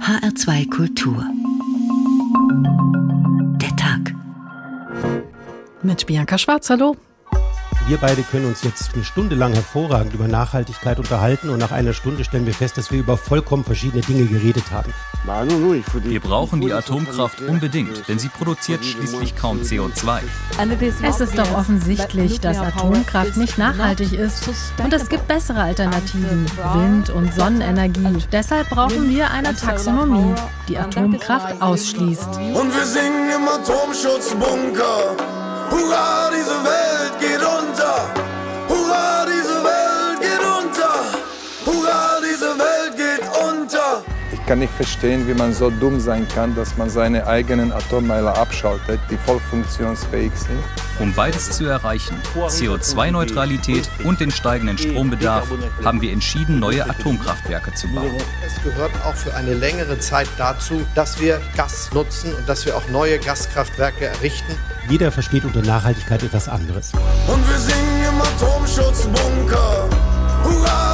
HR2 Kultur. Der Tag. Mit Bianca Schwarz, hallo. Wir beide können uns jetzt eine Stunde lang hervorragend über Nachhaltigkeit unterhalten und nach einer Stunde stellen wir fest, dass wir über vollkommen verschiedene Dinge geredet haben. Wir brauchen die Atomkraft unbedingt, denn sie produziert schließlich kaum CO2. Es ist doch offensichtlich, dass Atomkraft nicht nachhaltig ist. Und es gibt bessere Alternativen, Wind- und Sonnenenergie. Deshalb brauchen wir eine Taxonomie, die Atomkraft ausschließt. Und wir singen im Atomschutzbunker. Hurra, diese Welt geht unter. Kann nicht verstehen, wie man so dumm sein kann, dass man seine eigenen Atommeiler abschaltet, die voll funktionsfähig sind. Um beides zu erreichen, CO2-Neutralität und den steigenden Strombedarf, haben wir entschieden, neue Atomkraftwerke zu bauen. Es gehört auch für eine längere Zeit dazu, dass wir Gas nutzen und dass wir auch neue Gaskraftwerke errichten. Jeder versteht unter Nachhaltigkeit etwas anderes. Und wir singen im Atomschutzbunker. Hurra,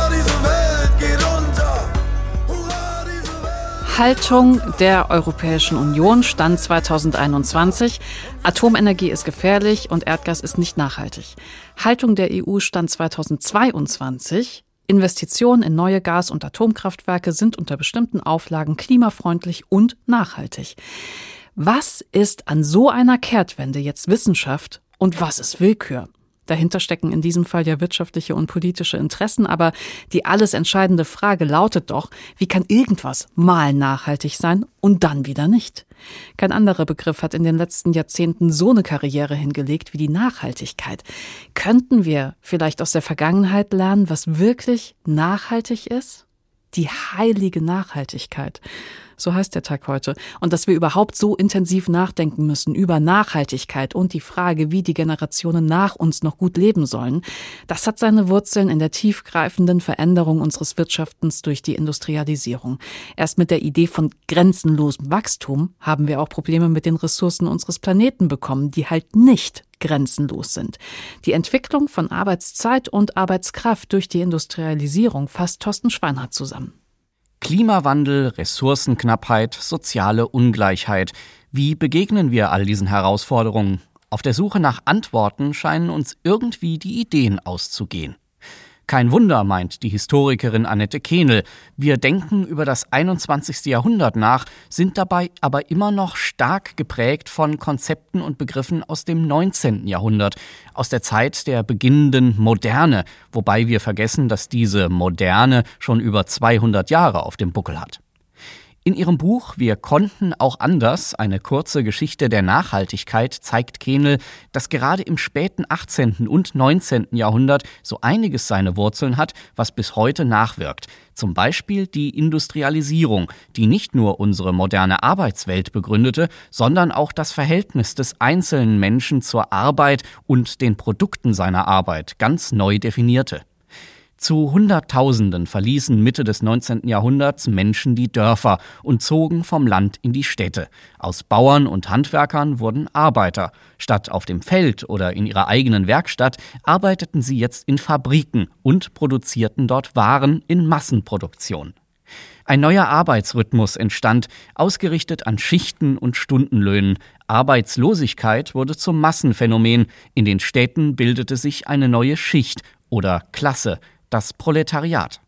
Haltung der Europäischen Union stand 2021. Atomenergie ist gefährlich und Erdgas ist nicht nachhaltig. Haltung der EU stand 2022. Investitionen in neue Gas- und Atomkraftwerke sind unter bestimmten Auflagen klimafreundlich und nachhaltig. Was ist an so einer Kehrtwende jetzt Wissenschaft und was ist Willkür? Dahinter stecken in diesem Fall ja wirtschaftliche und politische Interessen, aber die alles entscheidende Frage lautet doch, wie kann irgendwas mal nachhaltig sein und dann wieder nicht? Kein anderer Begriff hat in den letzten Jahrzehnten so eine Karriere hingelegt wie die Nachhaltigkeit. Könnten wir vielleicht aus der Vergangenheit lernen, was wirklich nachhaltig ist? Die heilige Nachhaltigkeit. So heißt der Tag heute. Und dass wir überhaupt so intensiv nachdenken müssen über Nachhaltigkeit und die Frage, wie die Generationen nach uns noch gut leben sollen, das hat seine Wurzeln in der tiefgreifenden Veränderung unseres Wirtschaftens durch die Industrialisierung. Erst mit der Idee von grenzenlosem Wachstum haben wir auch Probleme mit den Ressourcen unseres Planeten bekommen, die halt nicht grenzenlos sind. Die Entwicklung von Arbeitszeit und Arbeitskraft durch die Industrialisierung fasst Thorsten Schweinhardt zusammen. Klimawandel, Ressourcenknappheit, soziale Ungleichheit. Wie begegnen wir all diesen Herausforderungen? Auf der Suche nach Antworten scheinen uns irgendwie die Ideen auszugehen. Kein Wunder, meint die Historikerin Annette Kehnel. Wir denken über das 21. Jahrhundert nach, sind dabei aber immer noch stark geprägt von Konzepten und Begriffen aus dem 19. Jahrhundert, aus der Zeit der beginnenden Moderne, wobei wir vergessen, dass diese Moderne schon über 200 Jahre auf dem Buckel hat. In ihrem Buch Wir konnten auch anders, eine kurze Geschichte der Nachhaltigkeit, zeigt Kehnel, dass gerade im späten 18. und 19. Jahrhundert so einiges seine Wurzeln hat, was bis heute nachwirkt. Zum Beispiel die Industrialisierung, die nicht nur unsere moderne Arbeitswelt begründete, sondern auch das Verhältnis des einzelnen Menschen zur Arbeit und den Produkten seiner Arbeit ganz neu definierte. Zu Hunderttausenden verließen Mitte des 19. Jahrhunderts Menschen die Dörfer und zogen vom Land in die Städte. Aus Bauern und Handwerkern wurden Arbeiter. Statt auf dem Feld oder in ihrer eigenen Werkstatt arbeiteten sie jetzt in Fabriken und produzierten dort Waren in Massenproduktion. Ein neuer Arbeitsrhythmus entstand, ausgerichtet an Schichten und Stundenlöhnen. Arbeitslosigkeit wurde zum Massenphänomen. In den Städten bildete sich eine neue Schicht oder Klasse, das Proletariat.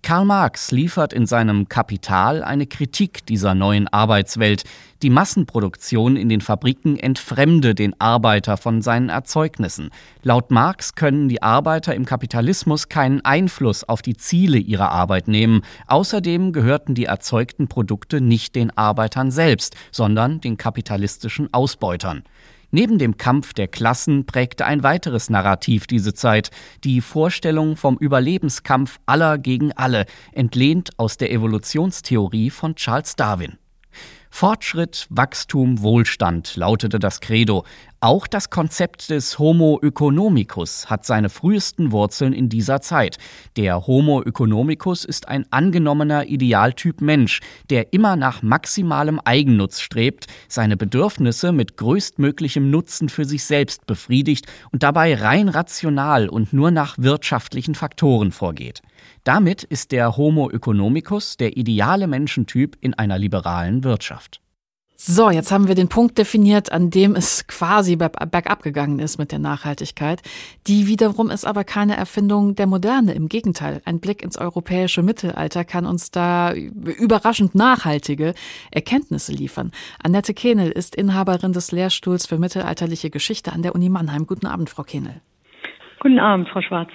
Karl Marx liefert in seinem Kapital eine Kritik dieser neuen Arbeitswelt. Die Massenproduktion in den Fabriken entfremde den Arbeiter von seinen Erzeugnissen. Laut Marx können die Arbeiter im Kapitalismus keinen Einfluss auf die Ziele ihrer Arbeit nehmen. Außerdem gehörten die erzeugten Produkte nicht den Arbeitern selbst, sondern den kapitalistischen Ausbeutern. Neben dem Kampf der Klassen prägte ein weiteres Narrativ diese Zeit, die Vorstellung vom Überlebenskampf aller gegen alle, entlehnt aus der Evolutionstheorie von Charles Darwin. Fortschritt, Wachstum, Wohlstand lautete das Credo. Auch das Konzept des Homo economicus hat seine frühesten Wurzeln in dieser Zeit. Der Homo economicus ist ein angenommener Idealtyp Mensch, der immer nach maximalem Eigennutz strebt, seine Bedürfnisse mit größtmöglichem Nutzen für sich selbst befriedigt und dabei rein rational und nur nach wirtschaftlichen Faktoren vorgeht. Damit ist der Homo economicus der ideale Menschentyp in einer liberalen Wirtschaft. So, jetzt haben wir den Punkt definiert, an dem es quasi bergab gegangen ist mit der Nachhaltigkeit. Die wiederum ist aber keine Erfindung der Moderne. Im Gegenteil, ein Blick ins europäische Mittelalter kann uns da überraschend nachhaltige Erkenntnisse liefern. Annette Kehnel ist Inhaberin des Lehrstuhls für mittelalterliche Geschichte an der Uni Mannheim. Guten Abend, Frau Kehnel. Guten Abend, Frau Schwarz.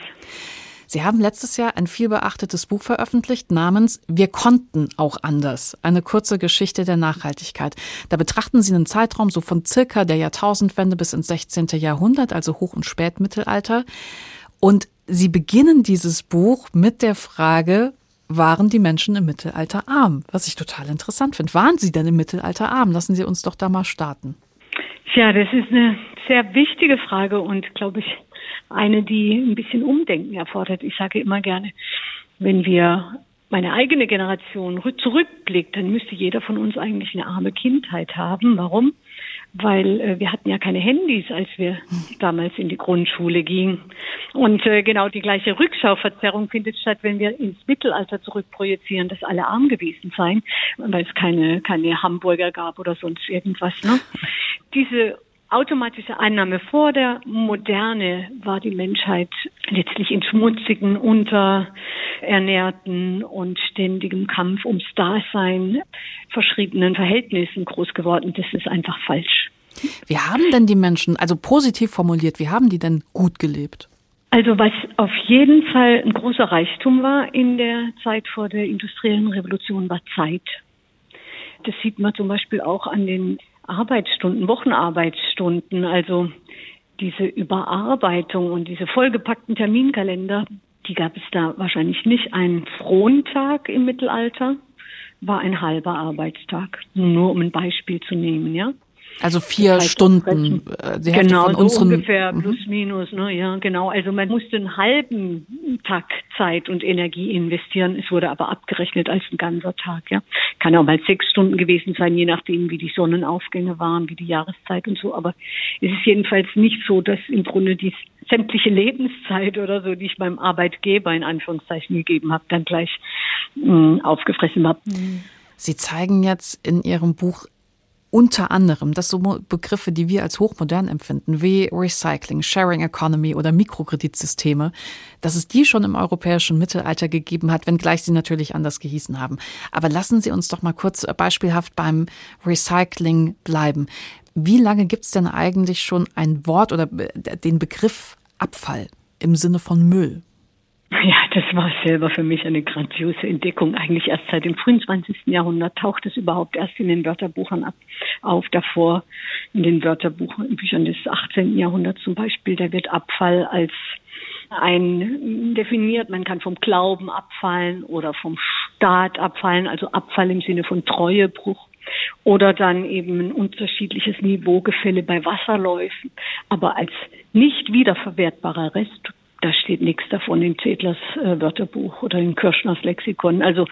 Sie haben letztes Jahr ein vielbeachtetes Buch veröffentlicht namens Wir konnten auch anders. Eine kurze Geschichte der Nachhaltigkeit. Da betrachten Sie einen Zeitraum so von circa der Jahrtausendwende bis ins 16. Jahrhundert, also Hoch- und Spätmittelalter. Und Sie beginnen dieses Buch mit der Frage, waren die Menschen im Mittelalter arm? Was ich total interessant finde. Waren sie denn im Mittelalter arm? Lassen Sie uns doch da mal starten. Ja, das ist eine sehr wichtige Frage und glaube ich eine, die ein bisschen Umdenken erfordert. Ich sage immer gerne, wenn wir meine eigene Generation zurückblickt, dann müsste jeder von uns eigentlich eine arme Kindheit haben. Warum? Weil äh, wir hatten ja keine Handys, als wir damals in die Grundschule gingen. Und äh, genau die gleiche Rückschauverzerrung findet statt, wenn wir ins Mittelalter zurückprojizieren, dass alle arm gewesen seien, weil es keine, keine Hamburger gab oder sonst irgendwas. Ne? Diese automatische Einnahme vor der Moderne war die Menschheit letztlich in schmutzigen, unterernährten und ständigem Kampf ums Dasein verschriebenen Verhältnissen groß geworden. Das ist einfach falsch. Wie haben denn die Menschen, also positiv formuliert, wie haben die denn gut gelebt? Also was auf jeden Fall ein großer Reichtum war in der Zeit vor der industriellen Revolution, war Zeit. Das sieht man zum Beispiel auch an den Arbeitsstunden, Wochenarbeitsstunden, also diese Überarbeitung und diese vollgepackten Terminkalender, die gab es da wahrscheinlich nicht. Ein Frontag im Mittelalter war ein halber Arbeitstag, nur um ein Beispiel zu nehmen, ja. Also vier Stunden. Äh, die genau, von so ungefähr mhm. plus minus. Ne? Ja, genau. Also man musste einen halben Tag Zeit und Energie investieren. Es wurde aber abgerechnet als ein ganzer Tag. Ja, kann auch mal sechs Stunden gewesen sein, je nachdem, wie die Sonnenaufgänge waren, wie die Jahreszeit und so. Aber es ist jedenfalls nicht so, dass im Grunde die sämtliche Lebenszeit oder so, die ich meinem Arbeitgeber in Anführungszeichen gegeben habe, dann gleich mh, mm, aufgefressen habe. Sie zeigen jetzt in Ihrem Buch unter anderem, dass so Begriffe, die wir als hochmodern empfinden, wie Recycling, Sharing Economy oder Mikrokreditsysteme, dass es die schon im europäischen Mittelalter gegeben hat, wenngleich sie natürlich anders gehießen haben. Aber lassen Sie uns doch mal kurz beispielhaft beim Recycling bleiben. Wie lange gibt es denn eigentlich schon ein Wort oder den Begriff Abfall im Sinne von Müll? Ja, das war selber für mich eine grandiose Entdeckung. Eigentlich erst seit dem frühen 20. Jahrhundert taucht es überhaupt erst in den Wörterbuchern ab, auf. Davor in den Wörterbüchern des 18. Jahrhunderts zum Beispiel, da wird Abfall als ein definiert. Man kann vom Glauben abfallen oder vom Staat abfallen, also Abfall im Sinne von Treuebruch oder dann eben ein unterschiedliches Niveaugefälle bei Wasserläufen, aber als nicht wiederverwertbarer Rest da steht nichts davon in Zedlers äh, Wörterbuch oder in Kirschners Lexikon. Also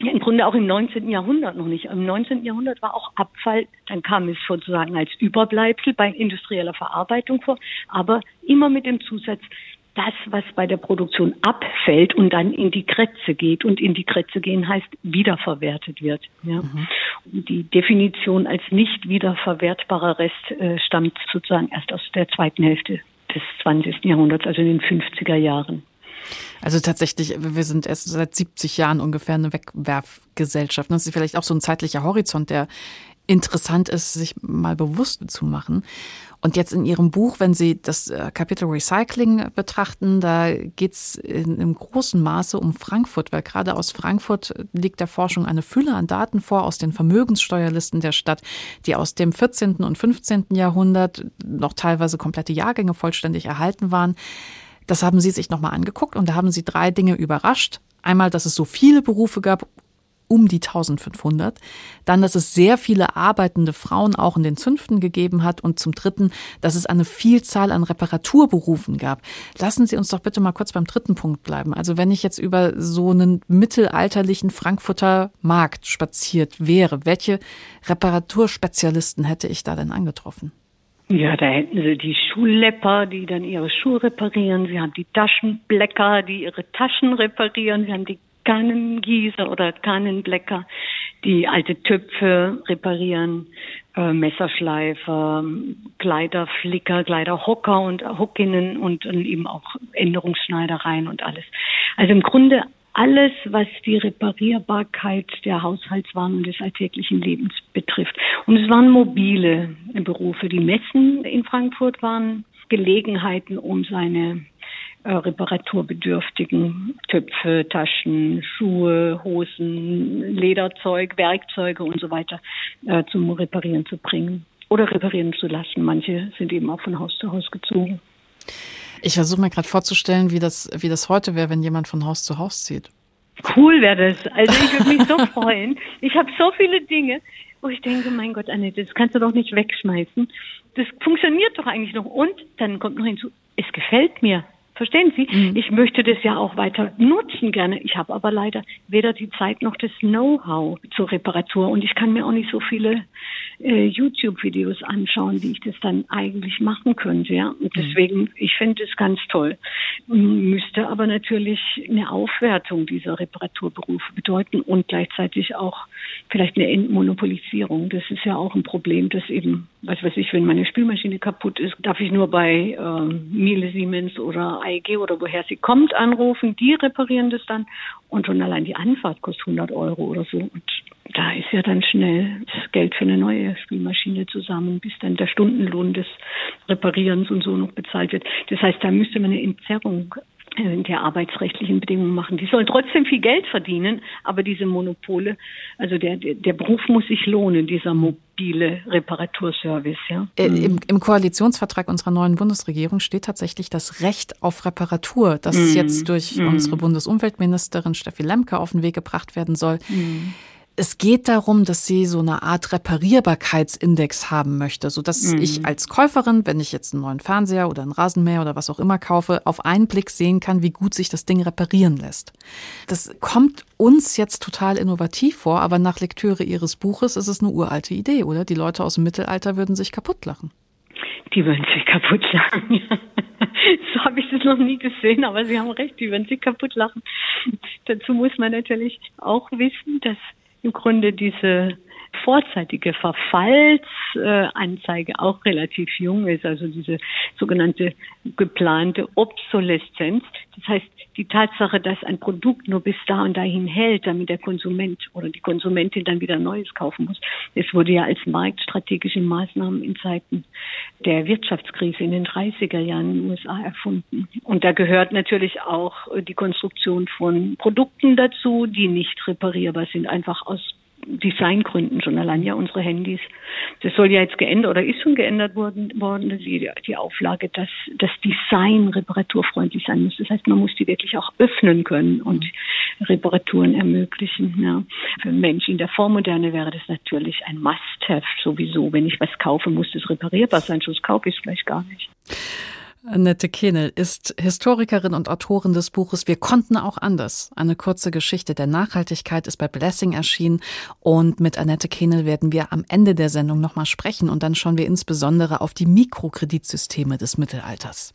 im Grunde auch im 19. Jahrhundert noch nicht. Im 19. Jahrhundert war auch Abfall, dann kam es sozusagen als Überbleibsel bei industrieller Verarbeitung vor, aber immer mit dem Zusatz, das, was bei der Produktion abfällt und dann in die Kretze geht. Und in die Kretze gehen heißt wiederverwertet wird. Ja. Mhm. Die Definition als nicht wiederverwertbarer Rest äh, stammt sozusagen erst aus der zweiten Hälfte des 20. Jahrhunderts, also in den 50er Jahren. Also tatsächlich, wir sind erst seit 70 Jahren ungefähr eine Wegwerfgesellschaft. Das ist vielleicht auch so ein zeitlicher Horizont, der interessant ist, sich mal bewusst zu machen. Und jetzt in Ihrem Buch, wenn Sie das äh, Kapitel Recycling betrachten, da geht es im großen Maße um Frankfurt, weil gerade aus Frankfurt liegt der Forschung eine Fülle an Daten vor aus den Vermögenssteuerlisten der Stadt, die aus dem 14. und 15. Jahrhundert noch teilweise komplette Jahrgänge vollständig erhalten waren. Das haben Sie sich nochmal angeguckt und da haben Sie drei Dinge überrascht. Einmal, dass es so viele Berufe gab um die 1500. Dann, dass es sehr viele arbeitende Frauen auch in den Zünften gegeben hat. Und zum Dritten, dass es eine Vielzahl an Reparaturberufen gab. Lassen Sie uns doch bitte mal kurz beim dritten Punkt bleiben. Also wenn ich jetzt über so einen mittelalterlichen Frankfurter Markt spaziert wäre, welche Reparaturspezialisten hätte ich da denn angetroffen? Ja, da hätten sie die Schuhlepper, die dann ihre Schuhe reparieren. Sie haben die Taschenblecker, die ihre Taschen reparieren. Sie haben die Kannengießer oder Kannenblecker, die alte Töpfe reparieren, äh, Messerschleifer, Kleiderflicker, Kleiderhocker und Hockinnen und, und eben auch Änderungsschneidereien und alles. Also im Grunde alles, was die Reparierbarkeit der Haushaltswaren und des alltäglichen Lebens betrifft. Und es waren mobile Berufe. Die Messen in Frankfurt waren Gelegenheiten, um seine äh, reparaturbedürftigen Töpfe, Taschen, Schuhe, Hosen, Lederzeug, Werkzeuge und so weiter äh, zum Reparieren zu bringen oder reparieren zu lassen. Manche sind eben auch von Haus zu Haus gezogen. Ich versuche mir gerade vorzustellen, wie das, wie das heute wäre, wenn jemand von Haus zu Haus zieht. Cool wäre das. Also ich würde mich so freuen. Ich habe so viele Dinge, wo ich denke, mein Gott, Annette, das kannst du doch nicht wegschmeißen. Das funktioniert doch eigentlich noch. Und dann kommt noch hinzu, es gefällt mir. Verstehen Sie? Mhm. Ich möchte das ja auch weiter nutzen gerne. Ich habe aber leider weder die Zeit noch das Know-how zur Reparatur und ich kann mir auch nicht so viele äh, YouTube-Videos anschauen, wie ich das dann eigentlich machen könnte. Ja, und mhm. deswegen, ich finde es ganz toll. Müsste aber natürlich eine Aufwertung dieser Reparaturberufe bedeuten und gleichzeitig auch vielleicht eine Entmonopolisierung. Das ist ja auch ein Problem, dass eben, was weiß ich, wenn meine Spülmaschine kaputt ist, darf ich nur bei äh, Miele Siemens oder AEG oder woher sie kommt anrufen. Die reparieren das dann und schon allein die Anfahrt kostet 100 Euro oder so. Und da ist ja dann schnell das Geld für eine neue Spielmaschine zusammen, bis dann der Stundenlohn des Reparierens und so noch bezahlt wird. Das heißt, da müsste man eine Entzerrung der arbeitsrechtlichen Bedingungen machen. Die sollen trotzdem viel Geld verdienen, aber diese Monopole, also der, der Beruf muss sich lohnen, dieser mobile Reparaturservice. Ja. Äh, Im, Im, Koalitionsvertrag unserer neuen Bundesregierung steht tatsächlich das Recht auf Reparatur, das mm. jetzt durch mm. unsere Bundesumweltministerin Steffi Lemke auf den Weg gebracht werden soll. Mm es geht darum, dass sie so eine Art Reparierbarkeitsindex haben möchte, so dass mhm. ich als Käuferin, wenn ich jetzt einen neuen Fernseher oder einen Rasenmäher oder was auch immer kaufe, auf einen Blick sehen kann, wie gut sich das Ding reparieren lässt. Das kommt uns jetzt total innovativ vor, aber nach Lektüre ihres Buches ist es eine uralte Idee, oder? Die Leute aus dem Mittelalter würden sich kaputt lachen. Die würden sich kaputt lachen. so habe ich das noch nie gesehen, aber Sie haben recht, die würden sich kaputt lachen. Dazu muss man natürlich auch wissen, dass im Grunde diese vorzeitige Verfallsanzeige auch relativ jung ist, also diese sogenannte geplante Obsoleszenz. Das heißt, die Tatsache, dass ein Produkt nur bis da und dahin hält, damit der Konsument oder die Konsumentin dann wieder Neues kaufen muss. Es wurde ja als marktstrategische Maßnahmen in Zeiten der Wirtschaftskrise in den 30er Jahren in den USA erfunden. Und da gehört natürlich auch die Konstruktion von Produkten dazu, die nicht reparierbar sind, einfach aus Designgründen schon allein ja unsere Handys. Das soll ja jetzt geändert oder ist schon geändert worden, worden die, die Auflage, dass das Design reparaturfreundlich sein muss. Das heißt, man muss die wirklich auch öffnen können und Reparaturen ermöglichen. Ja. Für Menschen in der Vormoderne wäre das natürlich ein Must-have sowieso. Wenn ich was kaufe, muss das reparierbar sein, sonst kaufe ich es vielleicht gar nicht. Annette Kehnel ist Historikerin und Autorin des Buches Wir konnten auch anders. Eine kurze Geschichte der Nachhaltigkeit ist bei Blessing erschienen und mit Annette Kehnel werden wir am Ende der Sendung nochmal sprechen und dann schauen wir insbesondere auf die Mikrokreditsysteme des Mittelalters.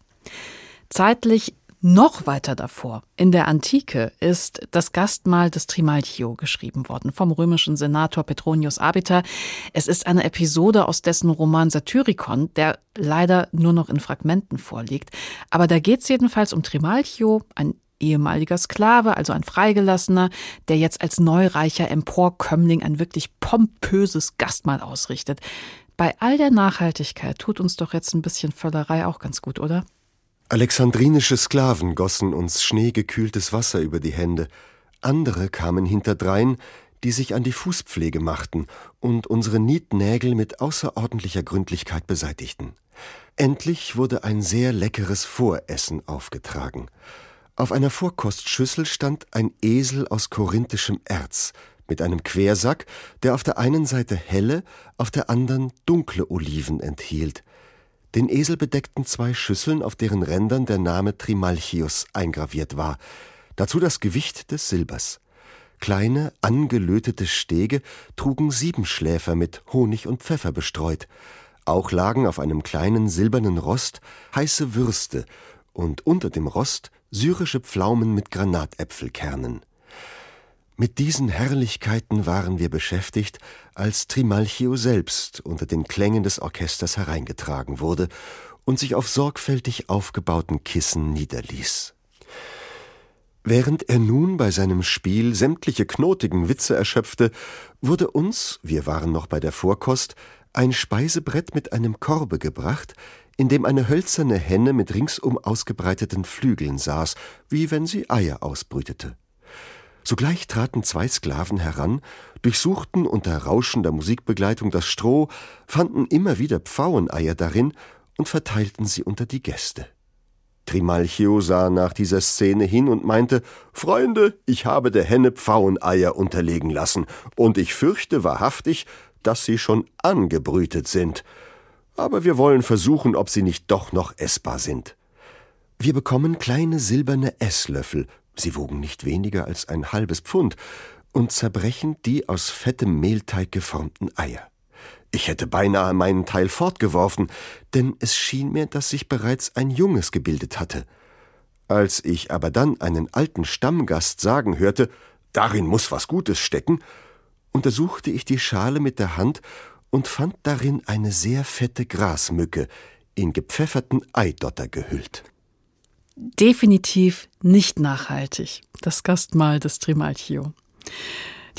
Zeitlich noch weiter davor, in der Antike, ist das Gastmahl des Trimalchio geschrieben worden vom römischen Senator Petronius Abita. Es ist eine Episode aus dessen Roman Satyricon, der leider nur noch in Fragmenten vorliegt. Aber da geht es jedenfalls um Trimalchio, ein ehemaliger Sklave, also ein Freigelassener, der jetzt als neureicher Emporkömmling ein wirklich pompöses Gastmahl ausrichtet. Bei all der Nachhaltigkeit tut uns doch jetzt ein bisschen Völlerei auch ganz gut, oder? Alexandrinische Sklaven gossen uns schneegekühltes Wasser über die Hände, andere kamen hinterdrein, die sich an die Fußpflege machten und unsere Nietnägel mit außerordentlicher Gründlichkeit beseitigten. Endlich wurde ein sehr leckeres Voressen aufgetragen. Auf einer Vorkostschüssel stand ein Esel aus korinthischem Erz, mit einem Quersack, der auf der einen Seite helle, auf der anderen dunkle Oliven enthielt. Den Esel bedeckten zwei Schüsseln, auf deren Rändern der Name Trimalchius eingraviert war, dazu das Gewicht des Silbers. Kleine, angelötete Stege trugen Siebenschläfer mit Honig und Pfeffer bestreut. Auch lagen auf einem kleinen silbernen Rost heiße Würste und unter dem Rost syrische Pflaumen mit Granatäpfelkernen. Mit diesen Herrlichkeiten waren wir beschäftigt, als Trimalchio selbst unter den Klängen des Orchesters hereingetragen wurde und sich auf sorgfältig aufgebauten Kissen niederließ. Während er nun bei seinem Spiel sämtliche knotigen Witze erschöpfte, wurde uns, wir waren noch bei der Vorkost, ein Speisebrett mit einem Korbe gebracht, in dem eine hölzerne Henne mit ringsum ausgebreiteten Flügeln saß, wie wenn sie Eier ausbrütete. Sogleich traten zwei Sklaven heran, durchsuchten unter rauschender Musikbegleitung das Stroh, fanden immer wieder Pfaueneier darin und verteilten sie unter die Gäste. Trimalchio sah nach dieser Szene hin und meinte, Freunde, ich habe der Henne Pfaueneier unterlegen lassen, und ich fürchte wahrhaftig, dass sie schon angebrütet sind aber wir wollen versuchen, ob sie nicht doch noch essbar sind. Wir bekommen kleine silberne Esslöffel, sie wogen nicht weniger als ein halbes Pfund, und zerbrechen die aus fettem Mehlteig geformten Eier. Ich hätte beinahe meinen Teil fortgeworfen, denn es schien mir, dass sich bereits ein Junges gebildet hatte. Als ich aber dann einen alten Stammgast sagen hörte, darin muss was Gutes stecken, untersuchte ich die Schale mit der Hand und fand darin eine sehr fette Grasmücke, in gepfefferten Eidotter gehüllt. Definitiv nicht nachhaltig, das Gastmahl des Trimalchio.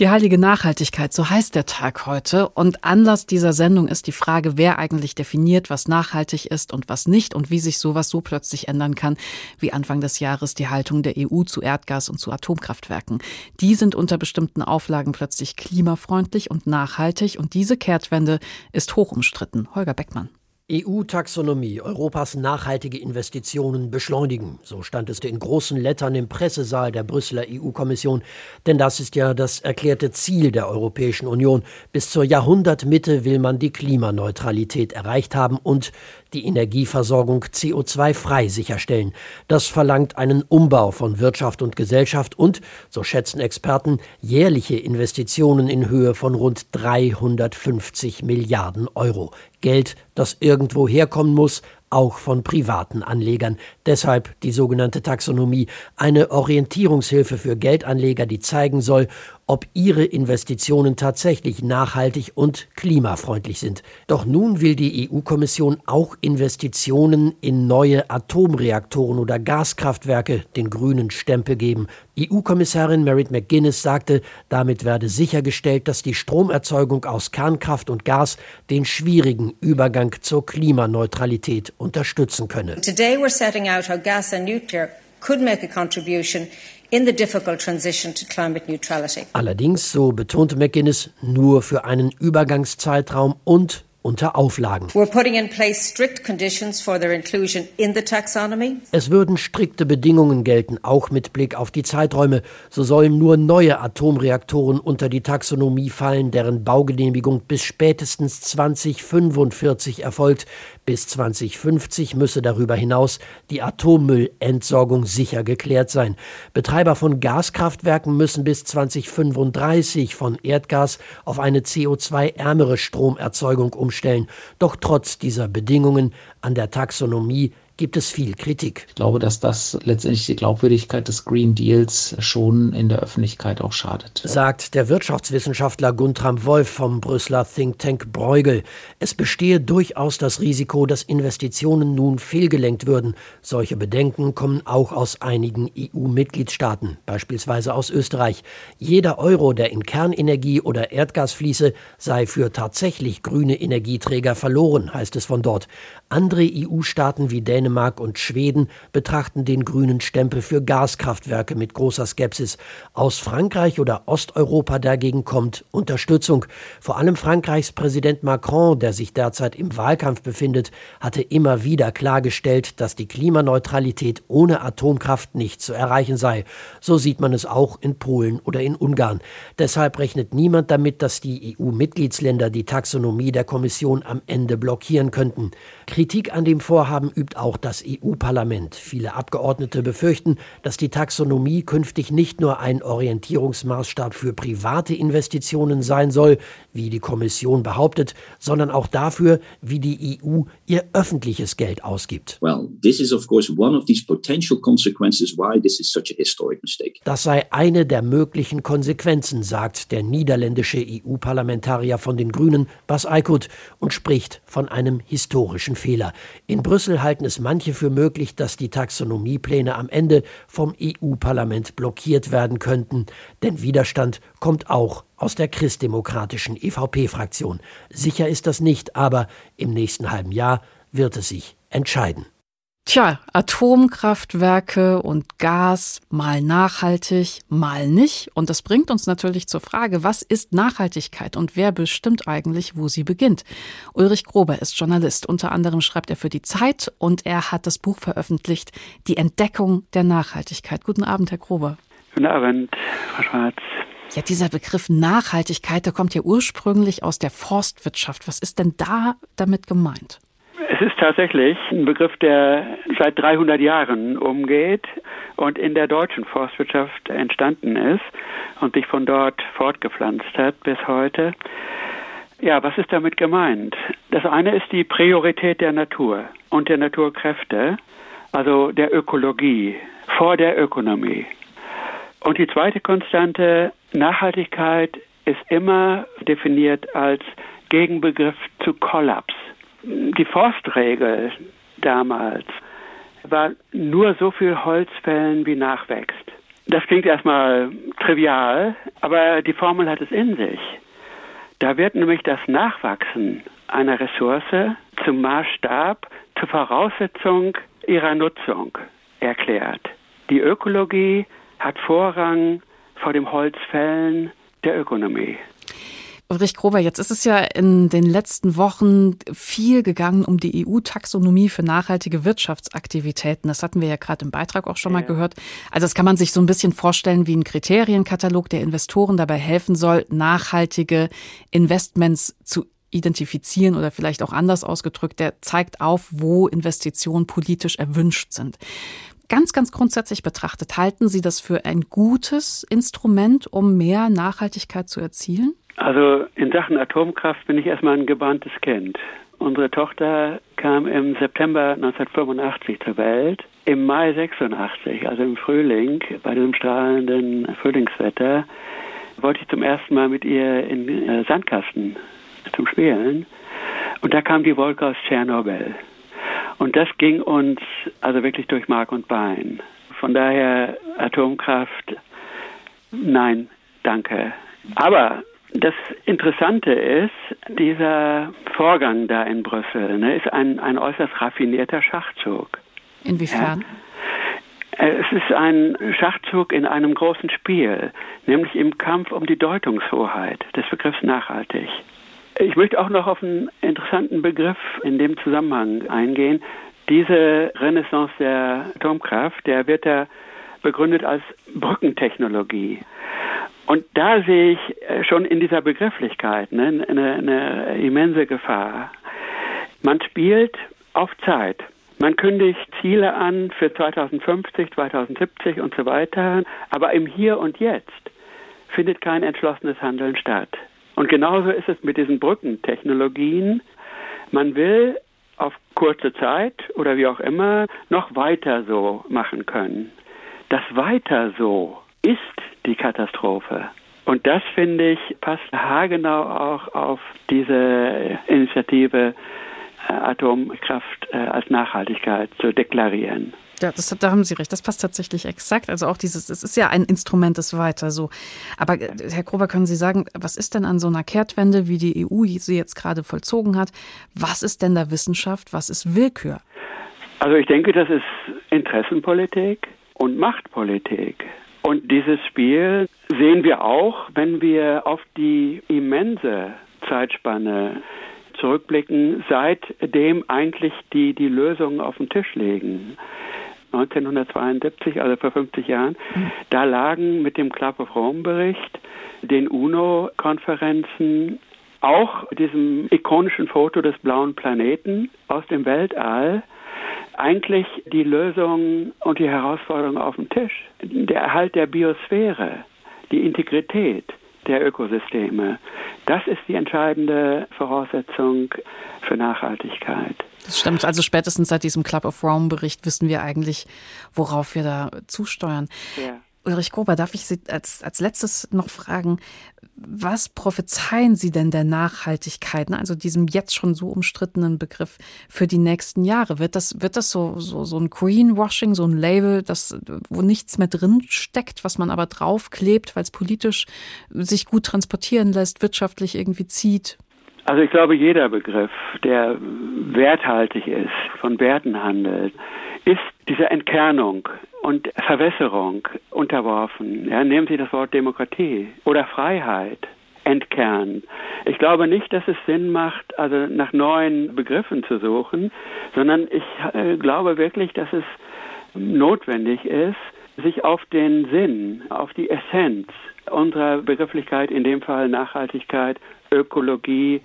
Die heilige Nachhaltigkeit, so heißt der Tag heute. Und Anlass dieser Sendung ist die Frage, wer eigentlich definiert, was nachhaltig ist und was nicht und wie sich sowas so plötzlich ändern kann, wie Anfang des Jahres die Haltung der EU zu Erdgas und zu Atomkraftwerken. Die sind unter bestimmten Auflagen plötzlich klimafreundlich und nachhaltig und diese Kehrtwende ist hoch umstritten. Holger Beckmann. EU-Taxonomie, Europas nachhaltige Investitionen beschleunigen. So stand es in großen Lettern im Pressesaal der Brüsseler EU-Kommission. Denn das ist ja das erklärte Ziel der Europäischen Union. Bis zur Jahrhundertmitte will man die Klimaneutralität erreicht haben und die Energieversorgung CO2-frei sicherstellen. Das verlangt einen Umbau von Wirtschaft und Gesellschaft und, so schätzen Experten, jährliche Investitionen in Höhe von rund 350 Milliarden Euro. Geld, das irgendwo herkommen muss, auch von privaten Anlegern. Deshalb die sogenannte Taxonomie, eine Orientierungshilfe für Geldanleger, die zeigen soll, ob ihre Investitionen tatsächlich nachhaltig und klimafreundlich sind. Doch nun will die EU-Kommission auch Investitionen in neue Atomreaktoren oder Gaskraftwerke den grünen Stempel geben. EU-Kommissarin Merit McGuinness sagte, damit werde sichergestellt, dass die Stromerzeugung aus Kernkraft und Gas den schwierigen Übergang zur Klimaneutralität unterstützen könne. Today we're setting out how gas and nuclear could make a contribution in the difficult transition to climate neutrality. Allerdings, so betonte McGuinness, nur für einen Übergangszeitraum und unter Auflagen. Es würden strikte Bedingungen gelten, auch mit Blick auf die Zeiträume. So sollen nur neue Atomreaktoren unter die Taxonomie fallen, deren Baugenehmigung bis spätestens 2045 erfolgt. Bis 2050 müsse darüber hinaus die Atommüllentsorgung sicher geklärt sein. Betreiber von Gaskraftwerken müssen bis 2035 von Erdgas auf eine CO2-ärmere Stromerzeugung umstellen. Doch trotz dieser Bedingungen an der Taxonomie gibt es viel Kritik. Ich glaube, dass das letztendlich die Glaubwürdigkeit des Green Deals schon in der Öffentlichkeit auch schadet. Sagt der Wirtschaftswissenschaftler Guntram Wolf vom Brüsseler Think Tank Bruegel. Es bestehe durchaus das Risiko, dass Investitionen nun fehlgelenkt würden. Solche Bedenken kommen auch aus einigen EU-Mitgliedstaaten, beispielsweise aus Österreich. Jeder Euro, der in Kernenergie oder Erdgas fließe, sei für tatsächlich grüne Energieträger verloren, heißt es von dort. Andere EU-Staaten wie Dänemark Dänemark und Schweden betrachten den grünen Stempel für Gaskraftwerke mit großer Skepsis. Aus Frankreich oder Osteuropa dagegen kommt Unterstützung. Vor allem Frankreichs Präsident Macron, der sich derzeit im Wahlkampf befindet, hatte immer wieder klargestellt, dass die Klimaneutralität ohne Atomkraft nicht zu erreichen sei. So sieht man es auch in Polen oder in Ungarn. Deshalb rechnet niemand damit, dass die EU-Mitgliedsländer die Taxonomie der Kommission am Ende blockieren könnten. Kritik an dem Vorhaben übt auch das EU-Parlament. Viele Abgeordnete befürchten, dass die Taxonomie künftig nicht nur ein Orientierungsmaßstab für private Investitionen sein soll, wie die Kommission behauptet, sondern auch dafür, wie die EU ihr öffentliches Geld ausgibt. Das sei eine der möglichen Konsequenzen, sagt der niederländische EU-Parlamentarier von den Grünen, Bas Eickhout, und spricht von einem historischen Fehler. In Brüssel halten es manche für möglich, dass die Taxonomiepläne am Ende vom EU-Parlament blockiert werden könnten. Denn Widerstand kommt auch aus der christdemokratischen EVP-Fraktion. Sicher ist das nicht, aber im nächsten halben Jahr wird es sich entscheiden. Tja, Atomkraftwerke und Gas, mal nachhaltig, mal nicht. Und das bringt uns natürlich zur Frage, was ist Nachhaltigkeit und wer bestimmt eigentlich, wo sie beginnt? Ulrich Grober ist Journalist. Unter anderem schreibt er für die Zeit und er hat das Buch veröffentlicht, Die Entdeckung der Nachhaltigkeit. Guten Abend, Herr Grober. Guten Abend, Frau Schwarz. Ja, dieser Begriff Nachhaltigkeit, der kommt ja ursprünglich aus der Forstwirtschaft. Was ist denn da damit gemeint? Es ist tatsächlich ein Begriff, der seit 300 Jahren umgeht und in der deutschen Forstwirtschaft entstanden ist und sich von dort fortgepflanzt hat bis heute. Ja, was ist damit gemeint? Das eine ist die Priorität der Natur und der Naturkräfte, also der Ökologie vor der Ökonomie. Und die zweite Konstante, Nachhaltigkeit, ist immer definiert als Gegenbegriff zu Kollaps die Forstregel damals war nur so viel Holz fällen, wie nachwächst. Das klingt erstmal trivial, aber die Formel hat es in sich. Da wird nämlich das Nachwachsen einer Ressource zum Maßstab, zur Voraussetzung ihrer Nutzung erklärt. Die Ökologie hat Vorrang vor dem Holzfällen der Ökonomie. Ulrich Grober, jetzt ist es ja in den letzten Wochen viel gegangen um die EU-Taxonomie für nachhaltige Wirtschaftsaktivitäten. Das hatten wir ja gerade im Beitrag auch schon mal gehört. Also das kann man sich so ein bisschen vorstellen wie ein Kriterienkatalog, der Investoren dabei helfen soll, nachhaltige Investments zu identifizieren oder vielleicht auch anders ausgedrückt, der zeigt auf, wo Investitionen politisch erwünscht sind. Ganz, ganz grundsätzlich betrachtet, halten Sie das für ein gutes Instrument, um mehr Nachhaltigkeit zu erzielen? Also in Sachen Atomkraft bin ich erstmal ein gebranntes Kind. Unsere Tochter kam im September 1985 zur Welt. Im Mai 86, also im Frühling, bei diesem strahlenden Frühlingswetter, wollte ich zum ersten Mal mit ihr in äh, Sandkasten zum Spielen. Und da kam die Wolke aus Tschernobyl. Und das ging uns also wirklich durch Mark und Bein. Von daher Atomkraft, nein, danke. Aber das Interessante ist, dieser Vorgang da in Brüssel ne, ist ein, ein äußerst raffinierter Schachzug. Inwiefern? Ja. Äh, es ist ein Schachzug in einem großen Spiel, nämlich im Kampf um die Deutungshoheit des Begriffs nachhaltig. Ich möchte auch noch auf einen interessanten Begriff in dem Zusammenhang eingehen. Diese Renaissance der Atomkraft, der wird ja begründet als Brückentechnologie. Und da sehe ich äh, schon in dieser Begrifflichkeit ne, eine, eine immense Gefahr. Man spielt auf Zeit. Man kündigt Ziele an für 2050, 2070 und so weiter, aber im Hier und Jetzt findet kein entschlossenes Handeln statt. Und genauso ist es mit diesen Brückentechnologien. Man will auf kurze Zeit oder wie auch immer noch weiter so machen können. Das weiter so ist die Katastrophe. Und das, finde ich, passt haargenau auch auf diese Initiative, äh, Atomkraft äh, als Nachhaltigkeit zu deklarieren. Ja, das, da haben Sie recht. Das passt tatsächlich exakt. Also auch dieses, es ist ja ein Instrument des Weiter so. Aber äh, Herr Krober, können Sie sagen, was ist denn an so einer Kehrtwende, wie die EU sie jetzt gerade vollzogen hat? Was ist denn da Wissenschaft? Was ist Willkür? Also ich denke, das ist Interessenpolitik und Machtpolitik. Und dieses Spiel sehen wir auch, wenn wir auf die immense Zeitspanne zurückblicken, seitdem eigentlich die, die Lösungen auf dem Tisch liegen. 1972, also vor 50 Jahren, mhm. da lagen mit dem Club of Rome Bericht, den UNO-Konferenzen, auch diesem ikonischen Foto des blauen Planeten aus dem Weltall, eigentlich die Lösung und die Herausforderung auf dem Tisch. Der Erhalt der Biosphäre, die Integrität der Ökosysteme, das ist die entscheidende Voraussetzung für Nachhaltigkeit. Das stimmt. Also spätestens seit diesem Club of Rome Bericht wissen wir eigentlich, worauf wir da zusteuern. Ja. Ulrich Grober, darf ich Sie als, als letztes noch fragen, was prophezeien Sie denn der Nachhaltigkeit, ne? also diesem jetzt schon so umstrittenen Begriff für die nächsten Jahre? Wird das, wird das so, so, so ein Greenwashing, so ein Label, das, wo nichts mehr drin steckt, was man aber draufklebt, weil es politisch sich gut transportieren lässt, wirtschaftlich irgendwie zieht? Also ich glaube, jeder Begriff, der werthaltig ist, von Werten handelt, ist dieser Entkernung und Verwässerung unterworfen. Ja, nehmen Sie das Wort Demokratie oder Freiheit entkernen. Ich glaube nicht, dass es Sinn macht, also nach neuen Begriffen zu suchen, sondern ich äh, glaube wirklich, dass es notwendig ist, sich auf den Sinn, auf die Essenz unserer Begrifflichkeit, in dem Fall Nachhaltigkeit, Ökologie,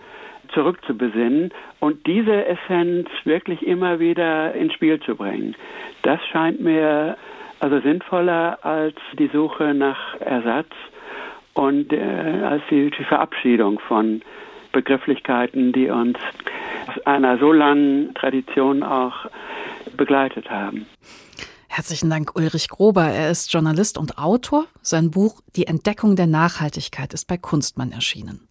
zurückzubesinnen und diese Essenz wirklich immer wieder ins Spiel zu bringen. Das scheint mir also sinnvoller als die Suche nach Ersatz und äh, als die, die Verabschiedung von Begrifflichkeiten, die uns aus einer so langen Tradition auch begleitet haben. Herzlichen Dank, Ulrich Grober. Er ist Journalist und Autor. Sein Buch Die Entdeckung der Nachhaltigkeit ist bei Kunstmann erschienen.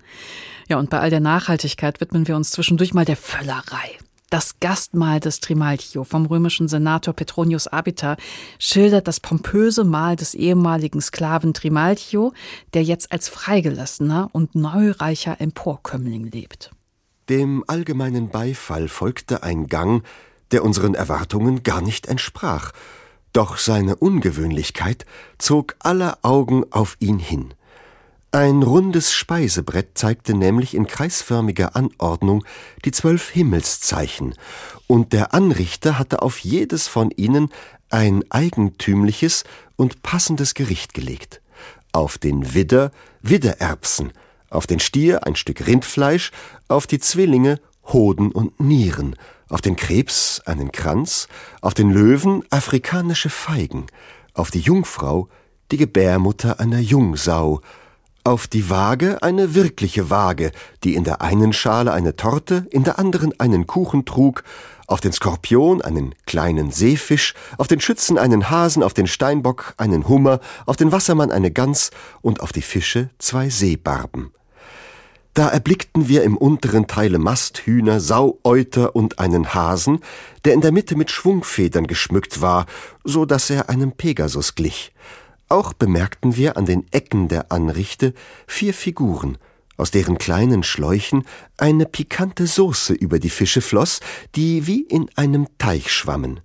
Ja, und bei all der Nachhaltigkeit widmen wir uns zwischendurch mal der Völlerei. Das Gastmahl des Trimalchio vom römischen Senator Petronius Abita schildert das pompöse Mahl des ehemaligen Sklaven Trimalchio, der jetzt als freigelassener und neureicher Emporkömmling lebt. Dem allgemeinen Beifall folgte ein Gang, der unseren Erwartungen gar nicht entsprach – doch seine Ungewöhnlichkeit zog aller Augen auf ihn hin. Ein rundes Speisebrett zeigte nämlich in kreisförmiger Anordnung die zwölf Himmelszeichen, und der Anrichter hatte auf jedes von ihnen ein eigentümliches und passendes Gericht gelegt. Auf den Widder Widdererbsen, auf den Stier ein Stück Rindfleisch, auf die Zwillinge Hoden und Nieren, auf den Krebs einen Kranz, auf den Löwen afrikanische Feigen, auf die Jungfrau die Gebärmutter einer Jungsau, auf die Waage eine wirkliche Waage, die in der einen Schale eine Torte, in der anderen einen Kuchen trug, auf den Skorpion einen kleinen Seefisch, auf den Schützen einen Hasen, auf den Steinbock einen Hummer, auf den Wassermann eine Gans und auf die Fische zwei Seebarben. Da erblickten wir im unteren Teile Masthühner, Saueuter und einen Hasen, der in der Mitte mit Schwungfedern geschmückt war, so dass er einem Pegasus glich. Auch bemerkten wir an den Ecken der Anrichte vier Figuren, aus deren kleinen Schläuchen eine pikante Sauce über die Fische floss, die wie in einem Teich schwammen.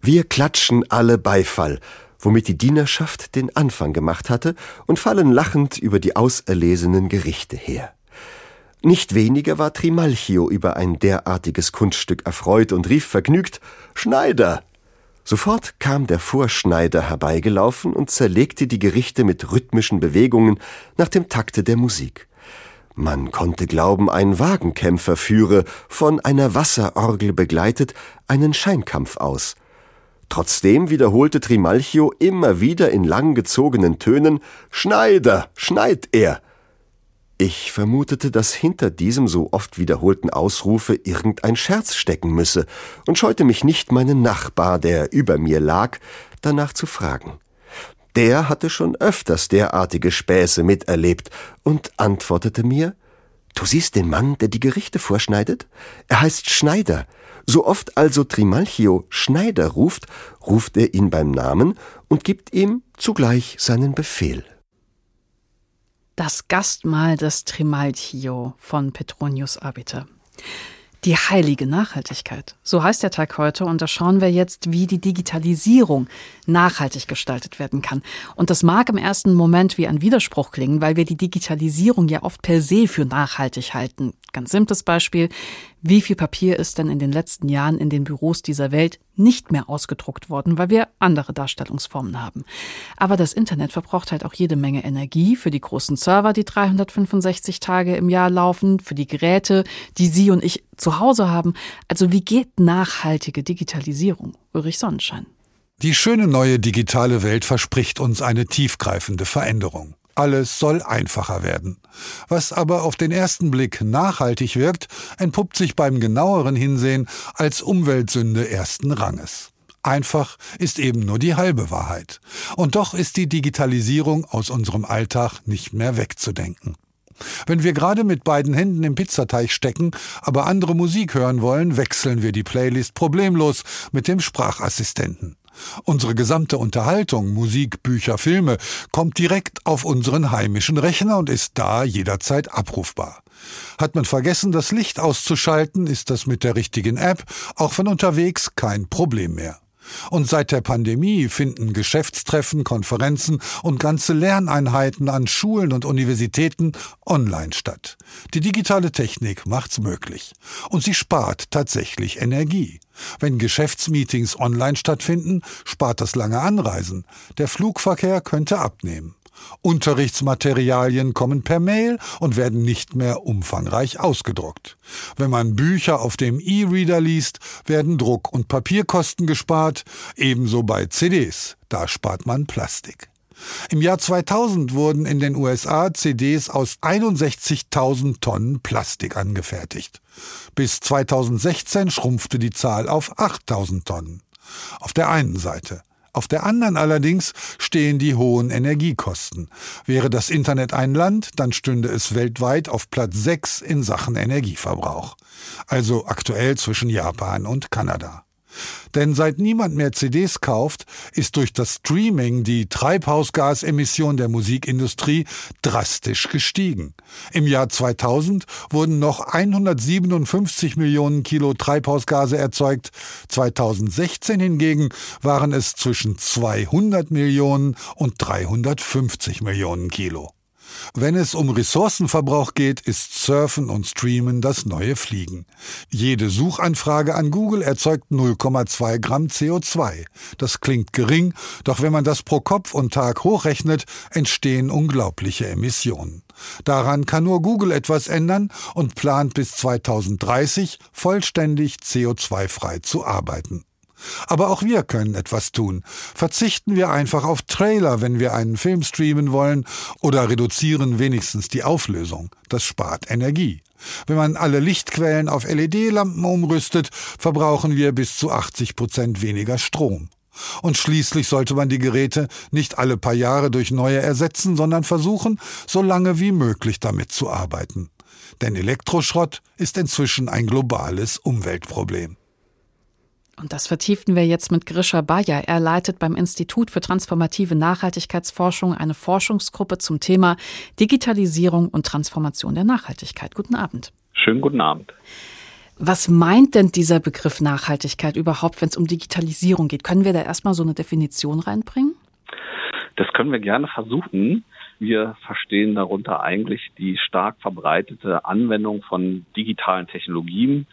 Wir klatschen alle Beifall, womit die Dienerschaft den Anfang gemacht hatte, und fallen lachend über die auserlesenen Gerichte her. Nicht weniger war Trimalchio über ein derartiges Kunststück erfreut und rief vergnügt Schneider. Sofort kam der Vorschneider herbeigelaufen und zerlegte die Gerichte mit rhythmischen Bewegungen nach dem Takte der Musik. Man konnte glauben, ein Wagenkämpfer führe, von einer Wasserorgel begleitet, einen Scheinkampf aus. Trotzdem wiederholte Trimalchio immer wieder in langgezogenen Tönen Schneider, schneid er. Ich vermutete, dass hinter diesem so oft wiederholten Ausrufe irgendein Scherz stecken müsse und scheute mich nicht, meinen Nachbar, der über mir lag, danach zu fragen. Der hatte schon öfters derartige Späße miterlebt und antwortete mir, Du siehst den Mann, der die Gerichte vorschneidet? Er heißt Schneider. So oft also Trimalchio Schneider ruft, ruft er ihn beim Namen und gibt ihm zugleich seinen Befehl. Das Gastmahl des Trimalchio von Petronius Abiter. Die heilige Nachhaltigkeit. So heißt der Tag heute und da schauen wir jetzt, wie die Digitalisierung nachhaltig gestaltet werden kann. Und das mag im ersten Moment wie ein Widerspruch klingen, weil wir die Digitalisierung ja oft per se für nachhaltig halten. Ganz simples Beispiel. Wie viel Papier ist denn in den letzten Jahren in den Büros dieser Welt nicht mehr ausgedruckt worden, weil wir andere Darstellungsformen haben? Aber das Internet verbraucht halt auch jede Menge Energie für die großen Server, die 365 Tage im Jahr laufen, für die Geräte, die Sie und ich zu Hause haben. Also wie geht nachhaltige Digitalisierung? Ulrich Sonnenschein. Die schöne neue digitale Welt verspricht uns eine tiefgreifende Veränderung. Alles soll einfacher werden. Was aber auf den ersten Blick nachhaltig wirkt, entpuppt sich beim genaueren Hinsehen als Umweltsünde ersten Ranges. Einfach ist eben nur die halbe Wahrheit. Und doch ist die Digitalisierung aus unserem Alltag nicht mehr wegzudenken. Wenn wir gerade mit beiden Händen im Pizzateig stecken, aber andere Musik hören wollen, wechseln wir die Playlist problemlos mit dem Sprachassistenten. Unsere gesamte Unterhaltung, Musik, Bücher, Filme kommt direkt auf unseren heimischen Rechner und ist da jederzeit abrufbar. Hat man vergessen, das Licht auszuschalten, ist das mit der richtigen App auch von unterwegs kein Problem mehr. Und seit der Pandemie finden Geschäftstreffen, Konferenzen und ganze Lerneinheiten an Schulen und Universitäten online statt. Die digitale Technik macht's möglich. Und sie spart tatsächlich Energie. Wenn Geschäftsmeetings online stattfinden, spart das lange Anreisen. Der Flugverkehr könnte abnehmen. Unterrichtsmaterialien kommen per Mail und werden nicht mehr umfangreich ausgedruckt. Wenn man Bücher auf dem E-Reader liest, werden Druck- und Papierkosten gespart, ebenso bei CDs. Da spart man Plastik. Im Jahr 2000 wurden in den USA CDs aus 61.000 Tonnen Plastik angefertigt. Bis 2016 schrumpfte die Zahl auf 8.000 Tonnen. Auf der einen Seite. Auf der anderen allerdings stehen die hohen Energiekosten. Wäre das Internet ein Land, dann stünde es weltweit auf Platz 6 in Sachen Energieverbrauch. Also aktuell zwischen Japan und Kanada. Denn seit niemand mehr CDs kauft, ist durch das Streaming die Treibhausgasemission der Musikindustrie drastisch gestiegen. Im Jahr 2000 wurden noch 157 Millionen Kilo Treibhausgase erzeugt, 2016 hingegen waren es zwischen 200 Millionen und 350 Millionen Kilo. Wenn es um Ressourcenverbrauch geht, ist Surfen und Streamen das neue Fliegen. Jede Suchanfrage an Google erzeugt 0,2 Gramm CO2. Das klingt gering, doch wenn man das pro Kopf und Tag hochrechnet, entstehen unglaubliche Emissionen. Daran kann nur Google etwas ändern und plant bis 2030 vollständig CO2-frei zu arbeiten. Aber auch wir können etwas tun. Verzichten wir einfach auf Trailer, wenn wir einen Film streamen wollen, oder reduzieren wenigstens die Auflösung. Das spart Energie. Wenn man alle Lichtquellen auf LED-Lampen umrüstet, verbrauchen wir bis zu 80 Prozent weniger Strom. Und schließlich sollte man die Geräte nicht alle paar Jahre durch neue ersetzen, sondern versuchen, so lange wie möglich damit zu arbeiten. Denn Elektroschrott ist inzwischen ein globales Umweltproblem. Und das vertieften wir jetzt mit Grisha Bayer. Er leitet beim Institut für transformative Nachhaltigkeitsforschung eine Forschungsgruppe zum Thema Digitalisierung und Transformation der Nachhaltigkeit. Guten Abend. Schönen guten Abend. Was meint denn dieser Begriff Nachhaltigkeit überhaupt, wenn es um Digitalisierung geht? Können wir da erstmal so eine Definition reinbringen? Das können wir gerne versuchen. Wir verstehen darunter eigentlich die stark verbreitete Anwendung von digitalen Technologien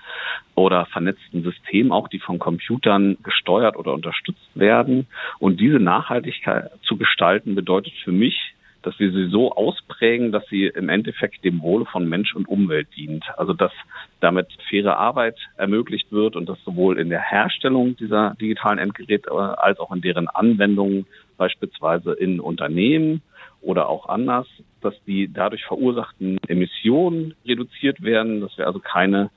oder vernetzten Systemen, auch die von Computern gesteuert oder unterstützt werden. Und diese Nachhaltigkeit zu gestalten bedeutet für mich, dass wir sie so ausprägen, dass sie im Endeffekt dem Wohle von Mensch und Umwelt dient. Also dass damit faire Arbeit ermöglicht wird und dass sowohl in der Herstellung dieser digitalen Endgeräte äh, als auch in deren Anwendung beispielsweise in Unternehmen oder auch anders, dass die dadurch verursachten Emissionen reduziert werden, dass wir also keine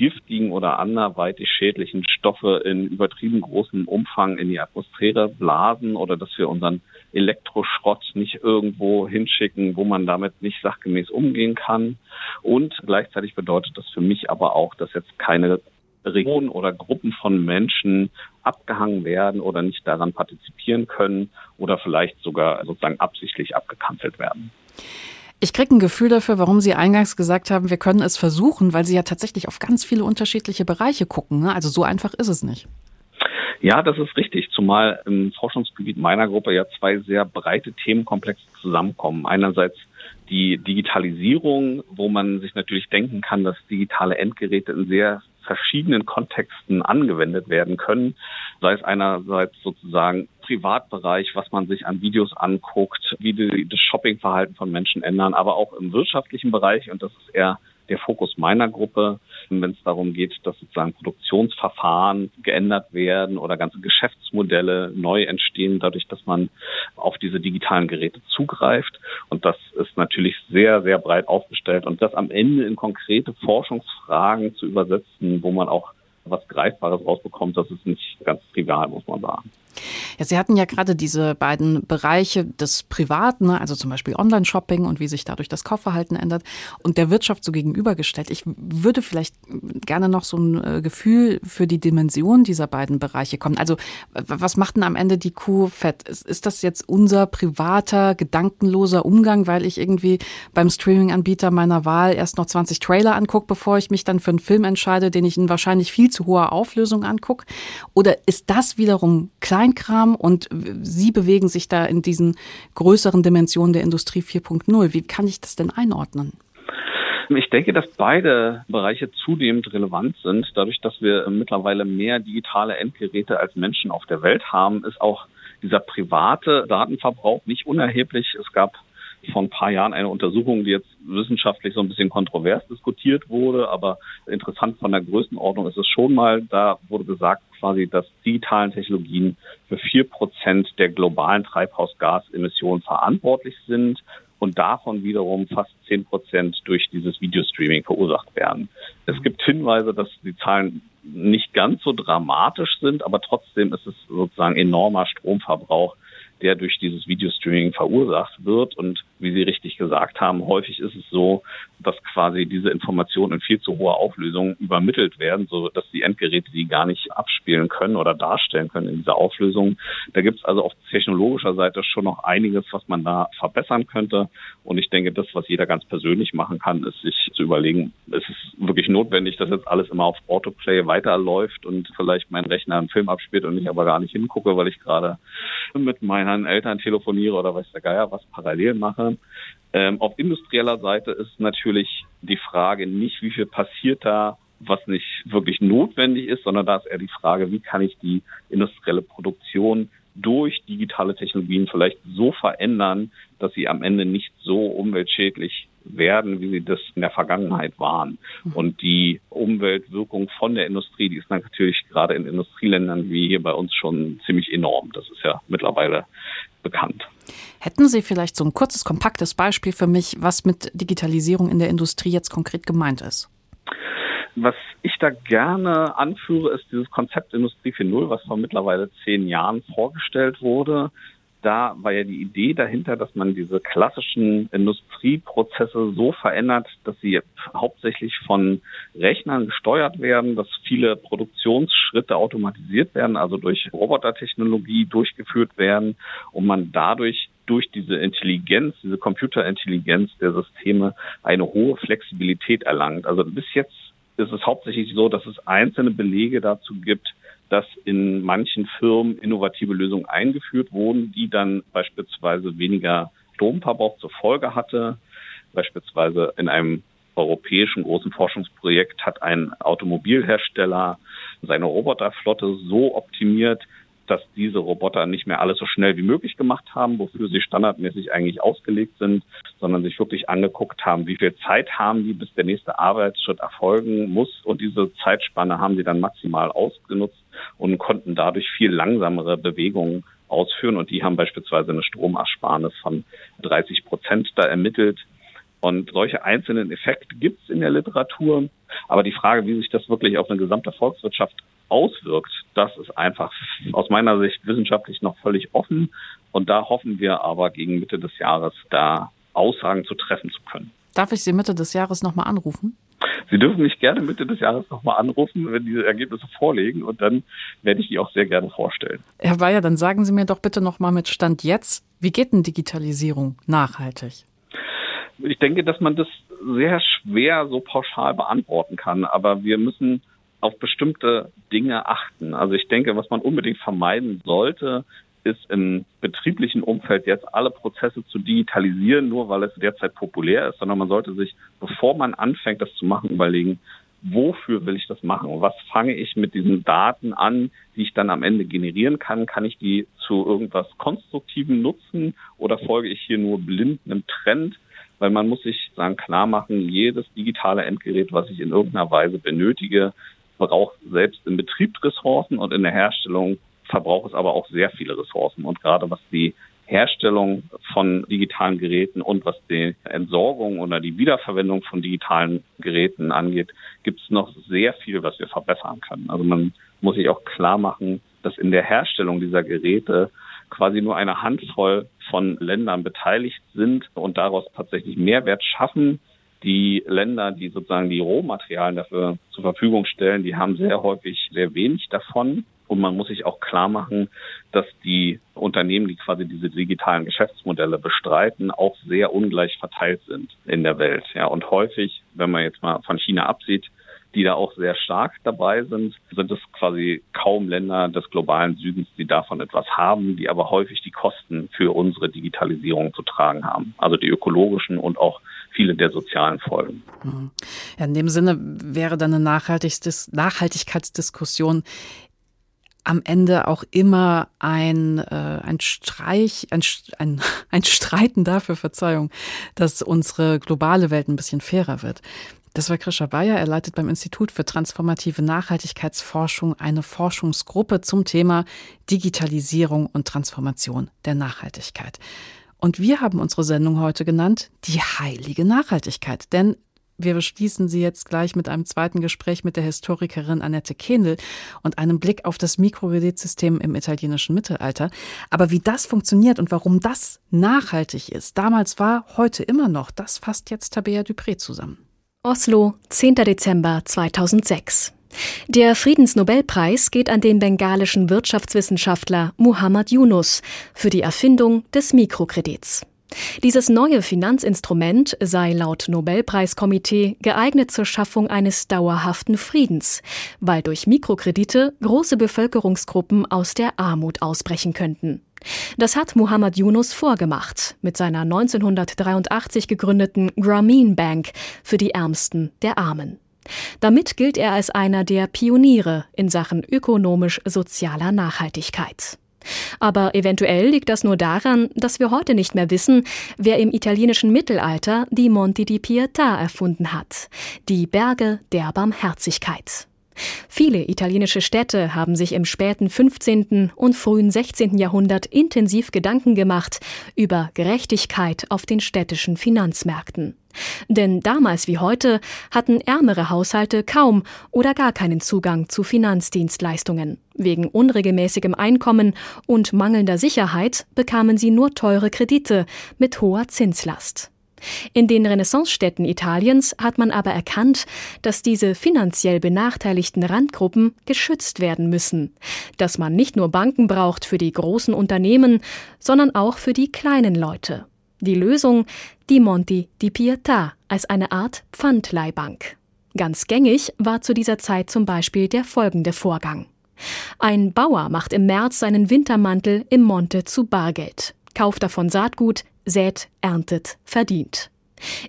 giftigen oder anderweitig schädlichen Stoffe in übertrieben großem Umfang in die Atmosphäre blasen oder dass wir unseren Elektroschrott nicht irgendwo hinschicken, wo man damit nicht sachgemäß umgehen kann. Und gleichzeitig bedeutet das für mich aber auch, dass jetzt keine Regionen oder Gruppen von Menschen abgehangen werden oder nicht daran partizipieren können oder vielleicht sogar sozusagen absichtlich abgekanzelt werden. Ich kriege ein Gefühl dafür, warum Sie eingangs gesagt haben, wir können es versuchen, weil Sie ja tatsächlich auf ganz viele unterschiedliche Bereiche gucken. Ne? Also so einfach ist es nicht. Ja, das ist richtig, zumal im Forschungsgebiet meiner Gruppe ja zwei sehr breite Themenkomplexe zusammenkommen. Einerseits die Digitalisierung, wo man sich natürlich denken kann, dass digitale Endgeräte in sehr verschiedenen Kontexten angewendet werden können, sei es einerseits sozusagen Privatbereich, was man sich an Videos anguckt, wie die, das Shoppingverhalten von Menschen ändern, aber auch im wirtschaftlichen Bereich. Und das ist eher der Fokus meiner Gruppe, wenn es darum geht, dass sozusagen Produktionsverfahren geändert werden oder ganze Geschäftsmodelle neu entstehen, dadurch, dass man auf diese digitalen Geräte zugreift. Und das ist natürlich sehr, sehr breit aufgestellt und das am Ende in konkrete Forschungsfragen zu übersetzen, wo man auch was Greifbares rausbekommt, das ist nicht ganz trivial, muss man sagen. Ja, Sie hatten ja gerade diese beiden Bereiche des Privaten, ne, also zum Beispiel Online-Shopping und wie sich dadurch das Kaufverhalten ändert, und der Wirtschaft so gegenübergestellt. Ich würde vielleicht gerne noch so ein äh, Gefühl für die Dimension dieser beiden Bereiche kommen. Also was macht denn am Ende die Kuh fett? Ist, ist das jetzt unser privater, gedankenloser Umgang, weil ich irgendwie beim Streaming-Anbieter meiner Wahl erst noch 20 Trailer angucke, bevor ich mich dann für einen Film entscheide, den ich in wahrscheinlich viel zu hoher Auflösung angucke? Oder ist das wiederum Kleinkram und Sie bewegen sich da in diesen größeren Dimensionen der Industrie 4.0. Wie kann ich das denn einordnen? Ich denke, dass beide Bereiche zunehmend relevant sind. Dadurch, dass wir mittlerweile mehr digitale Endgeräte als Menschen auf der Welt haben, ist auch dieser private Datenverbrauch nicht unerheblich. Es gab vor ein paar Jahren eine Untersuchung, die jetzt wissenschaftlich so ein bisschen kontrovers diskutiert wurde, aber interessant von der Größenordnung ist es schon mal, da wurde gesagt quasi, dass digitalen Technologien für vier Prozent der globalen Treibhausgasemissionen verantwortlich sind und davon wiederum fast zehn Prozent durch dieses Videostreaming verursacht werden. Es gibt Hinweise, dass die Zahlen nicht ganz so dramatisch sind, aber trotzdem ist es sozusagen enormer Stromverbrauch, der durch dieses Videostreaming verursacht wird. Und wie Sie richtig gesagt haben, häufig ist es so, dass quasi diese Informationen in viel zu hoher Auflösung übermittelt werden, so dass die Endgeräte die gar nicht abspielen können oder darstellen können in dieser Auflösung. Da gibt es also auf technologischer Seite schon noch einiges, was man da verbessern könnte. Und ich denke, das, was jeder ganz persönlich machen kann, ist sich zu überlegen, ist es wirklich notwendig, dass jetzt alles immer auf Autoplay weiterläuft und vielleicht mein Rechner einen Film abspielt und ich aber gar nicht hingucke, weil ich gerade mit meinen Eltern telefoniere oder weiß der Geier was parallel mache. Ähm, auf industrieller Seite ist natürlich die Frage nicht, wie viel passiert da, was nicht wirklich notwendig ist, sondern da ist eher die Frage, wie kann ich die industrielle Produktion durch digitale Technologien vielleicht so verändern, dass sie am Ende nicht so umweltschädlich werden, wie sie das in der Vergangenheit waren. Mhm. Und die Umweltwirkung von der Industrie, die ist natürlich gerade in Industrieländern wie hier bei uns schon ziemlich enorm. Das ist ja mittlerweile bekannt. Hätten Sie vielleicht so ein kurzes, kompaktes Beispiel für mich, was mit Digitalisierung in der Industrie jetzt konkret gemeint ist? Was ich da gerne anführe, ist dieses Konzept Industrie 4.0, was vor mittlerweile zehn Jahren vorgestellt wurde. Da war ja die Idee dahinter, dass man diese klassischen Industrieprozesse so verändert, dass sie hauptsächlich von Rechnern gesteuert werden, dass viele Produktionsschritte automatisiert werden, also durch Robotertechnologie durchgeführt werden und man dadurch durch diese Intelligenz, diese Computerintelligenz der Systeme eine hohe Flexibilität erlangt. Also bis jetzt ist es hauptsächlich so, dass es einzelne Belege dazu gibt, dass in manchen Firmen innovative Lösungen eingeführt wurden, die dann beispielsweise weniger Stromverbrauch zur Folge hatte. Beispielsweise in einem europäischen großen Forschungsprojekt hat ein Automobilhersteller seine Roboterflotte so optimiert, dass diese Roboter nicht mehr alles so schnell wie möglich gemacht haben, wofür sie standardmäßig eigentlich ausgelegt sind, sondern sich wirklich angeguckt haben, wie viel Zeit haben die, bis der nächste Arbeitsschritt erfolgen muss. Und diese Zeitspanne haben sie dann maximal ausgenutzt und konnten dadurch viel langsamere Bewegungen ausführen. Und die haben beispielsweise eine Stromersparnis von 30 Prozent da ermittelt. Und solche einzelnen Effekte gibt es in der Literatur. Aber die Frage, wie sich das wirklich auf eine gesamte Volkswirtschaft auswirkt, das ist einfach aus meiner Sicht wissenschaftlich noch völlig offen. Und da hoffen wir aber gegen Mitte des Jahres da Aussagen zu treffen zu können. Darf ich Sie Mitte des Jahres nochmal anrufen? Sie dürfen mich gerne Mitte des Jahres nochmal anrufen, wenn diese Ergebnisse vorlegen und dann werde ich die auch sehr gerne vorstellen. Herr Weyer, dann sagen Sie mir doch bitte nochmal mit Stand jetzt, wie geht denn Digitalisierung nachhaltig? Ich denke, dass man das sehr schwer so pauschal beantworten kann, aber wir müssen auf bestimmte Dinge achten. Also ich denke, was man unbedingt vermeiden sollte, ist im betrieblichen Umfeld jetzt alle Prozesse zu digitalisieren, nur weil es derzeit populär ist, sondern man sollte sich, bevor man anfängt, das zu machen, überlegen, wofür will ich das machen? Was fange ich mit diesen Daten an, die ich dann am Ende generieren kann? Kann ich die zu irgendwas Konstruktivem nutzen oder folge ich hier nur blind einem Trend? Weil man muss sich sagen, klar machen, jedes digitale Endgerät, was ich in irgendeiner Weise benötige, braucht selbst im Betrieb Ressourcen und in der Herstellung verbraucht es aber auch sehr viele Ressourcen. Und gerade was die Herstellung von digitalen Geräten und was die Entsorgung oder die Wiederverwendung von digitalen Geräten angeht, gibt es noch sehr viel, was wir verbessern können. Also man muss sich auch klar machen, dass in der Herstellung dieser Geräte quasi nur eine Handvoll von Ländern beteiligt sind und daraus tatsächlich Mehrwert schaffen. Die Länder, die sozusagen die Rohmaterialien dafür zur Verfügung stellen, die haben sehr häufig sehr wenig davon. Und man muss sich auch klar machen, dass die Unternehmen, die quasi diese digitalen Geschäftsmodelle bestreiten, auch sehr ungleich verteilt sind in der Welt. Ja, und häufig, wenn man jetzt mal von China absieht, die da auch sehr stark dabei sind, sind es quasi kaum Länder des globalen Südens, die davon etwas haben, die aber häufig die Kosten für unsere Digitalisierung zu tragen haben. Also die ökologischen und auch viele der sozialen Folgen. Ja, in dem Sinne wäre dann eine Nachhaltigkeitsdiskussion am Ende auch immer ein, äh, ein Streich, ein, ein, ein Streiten dafür, Verzeihung, dass unsere globale Welt ein bisschen fairer wird. Das war Krischer Bayer. Er leitet beim Institut für transformative Nachhaltigkeitsforschung eine Forschungsgruppe zum Thema Digitalisierung und Transformation der Nachhaltigkeit. Und wir haben unsere Sendung heute genannt Die heilige Nachhaltigkeit. Denn wir beschließen sie jetzt gleich mit einem zweiten Gespräch mit der Historikerin Annette Kendel und einem Blick auf das Mikrokreditsystem im italienischen Mittelalter. Aber wie das funktioniert und warum das nachhaltig ist, damals war, heute immer noch, das fasst jetzt Tabea Dupré zusammen. Oslo, 10. Dezember 2006. Der Friedensnobelpreis geht an den bengalischen Wirtschaftswissenschaftler Muhammad Yunus für die Erfindung des Mikrokredits. Dieses neue Finanzinstrument sei laut Nobelpreiskomitee geeignet zur Schaffung eines dauerhaften Friedens, weil durch Mikrokredite große Bevölkerungsgruppen aus der Armut ausbrechen könnten. Das hat Muhammad Yunus vorgemacht mit seiner 1983 gegründeten Grameen Bank für die Ärmsten der Armen. Damit gilt er als einer der Pioniere in Sachen ökonomisch-sozialer Nachhaltigkeit. Aber eventuell liegt das nur daran, dass wir heute nicht mehr wissen, wer im italienischen Mittelalter die Monti di Pietà erfunden hat, die Berge der Barmherzigkeit. Viele italienische Städte haben sich im späten 15. und frühen 16. Jahrhundert intensiv Gedanken gemacht über Gerechtigkeit auf den städtischen Finanzmärkten. Denn damals wie heute hatten ärmere Haushalte kaum oder gar keinen Zugang zu Finanzdienstleistungen. Wegen unregelmäßigem Einkommen und mangelnder Sicherheit bekamen sie nur teure Kredite mit hoher Zinslast. In den Renaissancestädten Italiens hat man aber erkannt, dass diese finanziell benachteiligten Randgruppen geschützt werden müssen, dass man nicht nur Banken braucht für die großen Unternehmen, sondern auch für die kleinen Leute. Die Lösung die Monti di Pietà als eine Art Pfandleihbank. Ganz gängig war zu dieser Zeit zum Beispiel der folgende Vorgang. Ein Bauer macht im März seinen Wintermantel im Monte zu Bargeld, kauft davon Saatgut, sät, erntet, verdient.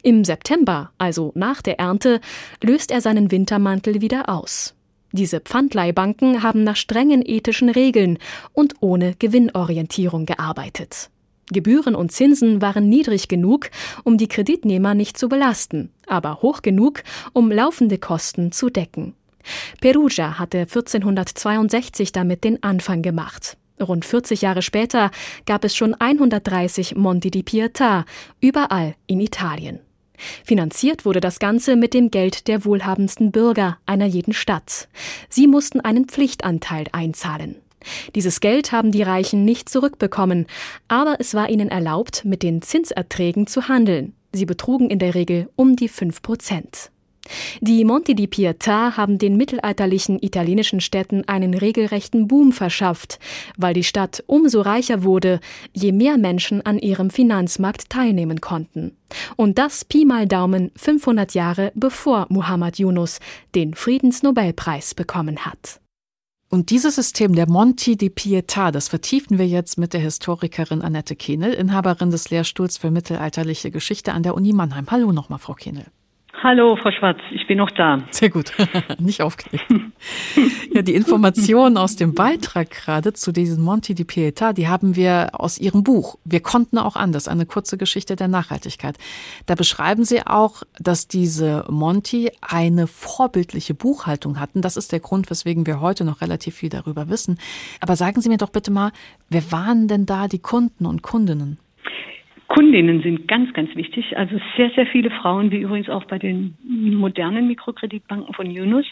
Im September, also nach der Ernte, löst er seinen Wintermantel wieder aus. Diese Pfandleihbanken haben nach strengen ethischen Regeln und ohne Gewinnorientierung gearbeitet. Gebühren und Zinsen waren niedrig genug, um die Kreditnehmer nicht zu belasten, aber hoch genug, um laufende Kosten zu decken. Perugia hatte 1462 damit den Anfang gemacht. Rund 40 Jahre später gab es schon 130 Monti di Pietà, überall in Italien. Finanziert wurde das Ganze mit dem Geld der wohlhabendsten Bürger einer jeden Stadt. Sie mussten einen Pflichtanteil einzahlen. Dieses Geld haben die Reichen nicht zurückbekommen, aber es war ihnen erlaubt, mit den Zinserträgen zu handeln. Sie betrugen in der Regel um die 5 Prozent. Die Monti di Pietà haben den mittelalterlichen italienischen Städten einen regelrechten Boom verschafft, weil die Stadt umso reicher wurde, je mehr Menschen an ihrem Finanzmarkt teilnehmen konnten. Und das Pi mal Daumen 500 Jahre bevor Muhammad Yunus den Friedensnobelpreis bekommen hat. Und dieses System der Monti di Pietà, das vertiefen wir jetzt mit der Historikerin Annette Kehnel, Inhaberin des Lehrstuhls für mittelalterliche Geschichte an der Uni Mannheim. Hallo nochmal, Frau Kehnel. Hallo, Frau Schwarz, ich bin noch da. Sehr gut, nicht aufgeregt. ja, die Informationen aus dem Beitrag gerade zu diesem Monti di Pietà, die haben wir aus Ihrem Buch. Wir konnten auch anders, eine kurze Geschichte der Nachhaltigkeit. Da beschreiben Sie auch, dass diese Monti eine vorbildliche Buchhaltung hatten. Das ist der Grund, weswegen wir heute noch relativ viel darüber wissen. Aber sagen Sie mir doch bitte mal, wer waren denn da die Kunden und Kundinnen? Kundinnen sind ganz, ganz wichtig. Also sehr, sehr viele Frauen, wie übrigens auch bei den modernen Mikrokreditbanken von Yunus.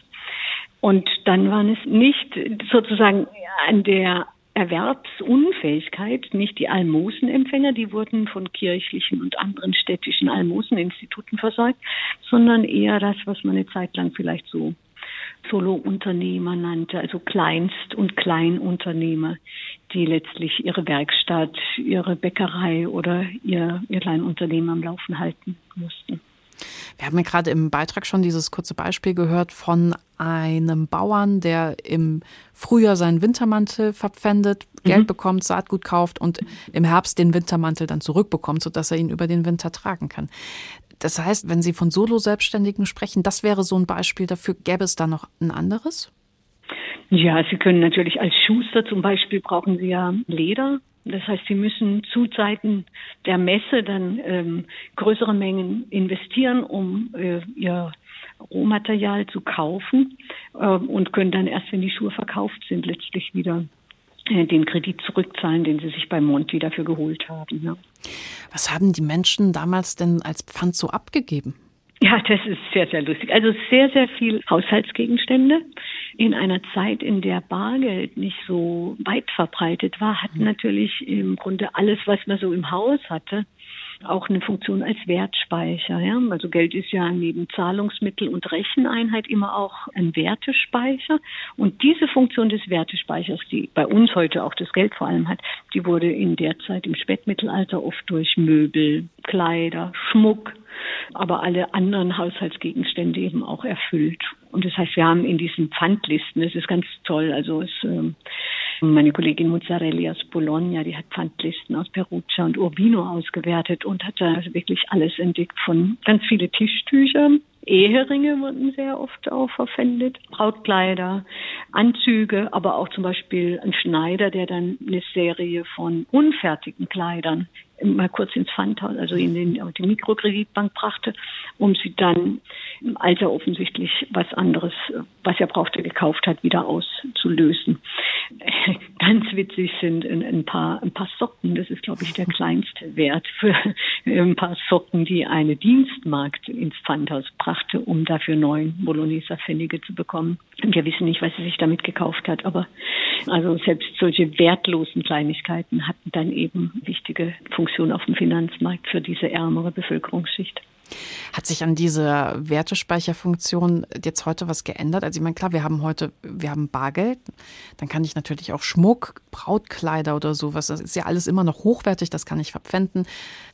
Und dann waren es nicht sozusagen an der Erwerbsunfähigkeit, nicht die Almosenempfänger, die wurden von kirchlichen und anderen städtischen Almoseninstituten versorgt, sondern eher das, was man eine Zeit lang vielleicht so Solo-Unternehmer nannte, also Kleinst- und Kleinunternehmer, die letztlich ihre Werkstatt, ihre Bäckerei oder ihr, ihr Kleinunternehmen am Laufen halten mussten. Wir haben ja gerade im Beitrag schon dieses kurze Beispiel gehört von einem Bauern, der im Frühjahr seinen Wintermantel verpfändet, mhm. Geld bekommt, Saatgut kauft und im Herbst den Wintermantel dann zurückbekommt, sodass er ihn über den Winter tragen kann. Das heißt, wenn Sie von Solo-Selbstständigen sprechen, das wäre so ein Beispiel dafür. Gäbe es da noch ein anderes? Ja, Sie können natürlich als Schuster zum Beispiel brauchen Sie ja Leder. Das heißt, Sie müssen zu Zeiten der Messe dann ähm, größere Mengen investieren, um äh, Ihr Rohmaterial zu kaufen äh, und können dann erst, wenn die Schuhe verkauft sind, letztlich wieder den Kredit zurückzahlen, den sie sich bei Monti dafür geholt haben. Ja. Was haben die Menschen damals denn als Pfand so abgegeben? Ja, das ist sehr, sehr lustig. Also sehr, sehr viel Haushaltsgegenstände. In einer Zeit, in der Bargeld nicht so weit verbreitet war, hat mhm. natürlich im Grunde alles, was man so im Haus hatte, auch eine Funktion als Wertspeicher. Ja? Also Geld ist ja neben Zahlungsmittel und Recheneinheit immer auch ein Wertespeicher. Und diese Funktion des Wertespeichers, die bei uns heute auch das Geld vor allem hat, die wurde in der Zeit im Spätmittelalter oft durch Möbel, Kleider, Schmuck, aber alle anderen Haushaltsgegenstände eben auch erfüllt. Und das heißt, wir haben in diesen Pfandlisten, das ist ganz toll, also es, ähm, meine Kollegin Mozzarelli aus Bologna, die hat Pfandlisten aus Perugia und Urbino ausgewertet und hat da also wirklich alles entdeckt von ganz viele Tischtüchern. Eheringe wurden sehr oft auch verpfändet, Brautkleider, Anzüge, aber auch zum Beispiel ein Schneider, der dann eine Serie von unfertigen Kleidern mal kurz ins Pfandhaus, also in den, die Mikrokreditbank brachte, um sie dann im Alter offensichtlich was anderes, was er brauchte, gekauft hat, wieder auszulösen. Ganz witzig sind ein, paar, ein paar Socken. Das ist, glaube ich, der kleinste Wert für ein paar Socken, die eine Dienstmarkt ins Pfandhaus brachte, um dafür neun Bologneser Pfennige zu bekommen. Wir wissen nicht, was sie sich damit gekauft hat, aber also selbst solche wertlosen Kleinigkeiten hatten dann eben wichtige Funktion auf dem Finanzmarkt für diese ärmere Bevölkerungsschicht. Hat sich an dieser Wertespeicherfunktion jetzt heute was geändert? Also ich meine, klar, wir haben heute, wir haben Bargeld, dann kann ich natürlich auch Schmuck, Brautkleider oder sowas, das ist ja alles immer noch hochwertig, das kann ich verpfänden.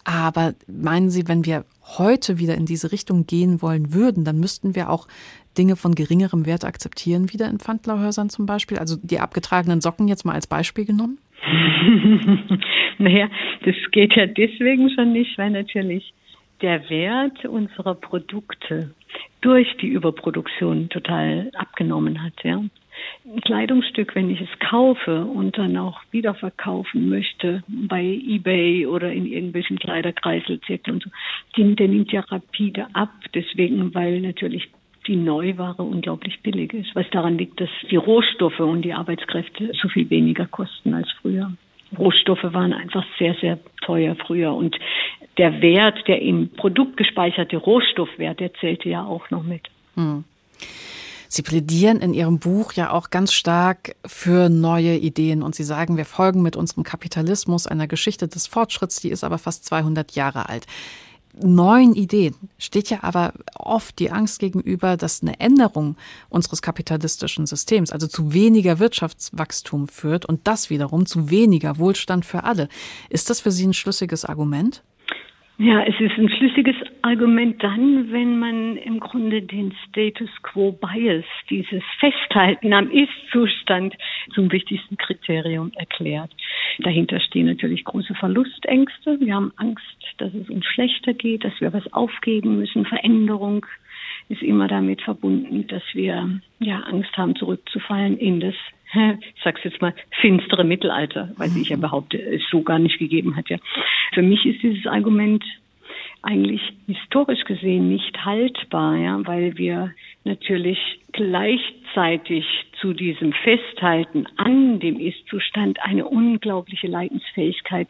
Aber meinen Sie, wenn wir heute wieder in diese Richtung gehen wollen würden, dann müssten wir auch Dinge von geringerem Wert akzeptieren, wieder in Pfandlerhäusern zum Beispiel? Also die abgetragenen Socken jetzt mal als Beispiel genommen? naja, das geht ja deswegen schon nicht, weil natürlich der Wert unserer Produkte durch die Überproduktion total abgenommen hat. Ja. Ein Kleidungsstück, wenn ich es kaufe und dann auch wiederverkaufen möchte bei eBay oder in irgendwelchen Kleiderkreiselzirkeln und so, der nimmt ja rapide ab. Deswegen, weil natürlich die Neuware unglaublich billig ist, was daran liegt, dass die Rohstoffe und die Arbeitskräfte so viel weniger kosten als früher. Rohstoffe waren einfach sehr, sehr teuer früher und der Wert, der im Produkt gespeicherte Rohstoffwert, der zählte ja auch noch mit. Hm. Sie plädieren in Ihrem Buch ja auch ganz stark für neue Ideen und Sie sagen, wir folgen mit unserem Kapitalismus einer Geschichte des Fortschritts, die ist aber fast 200 Jahre alt. Neuen Ideen steht ja aber oft die Angst gegenüber, dass eine Änderung unseres kapitalistischen Systems, also zu weniger Wirtschaftswachstum führt und das wiederum zu weniger Wohlstand für alle. Ist das für Sie ein schlüssiges Argument? Ja, es ist ein schlüssiges Argument dann, wenn man im Grunde den Status quo Bias, dieses Festhalten am Ist-Zustand zum wichtigsten Kriterium erklärt. Dahinter stehen natürlich große Verlustängste. Wir haben Angst, dass es uns schlechter geht, dass wir was aufgeben müssen. Veränderung ist immer damit verbunden, dass wir ja Angst haben, zurückzufallen in das ich sag's jetzt mal, finstere Mittelalter, weil ich ja behaupte, es so gar nicht gegeben hat. Ja. Für mich ist dieses Argument eigentlich historisch gesehen nicht haltbar, ja, weil wir natürlich gleichzeitig zu diesem Festhalten an dem Ist-Zustand eine unglaubliche Leidensfähigkeit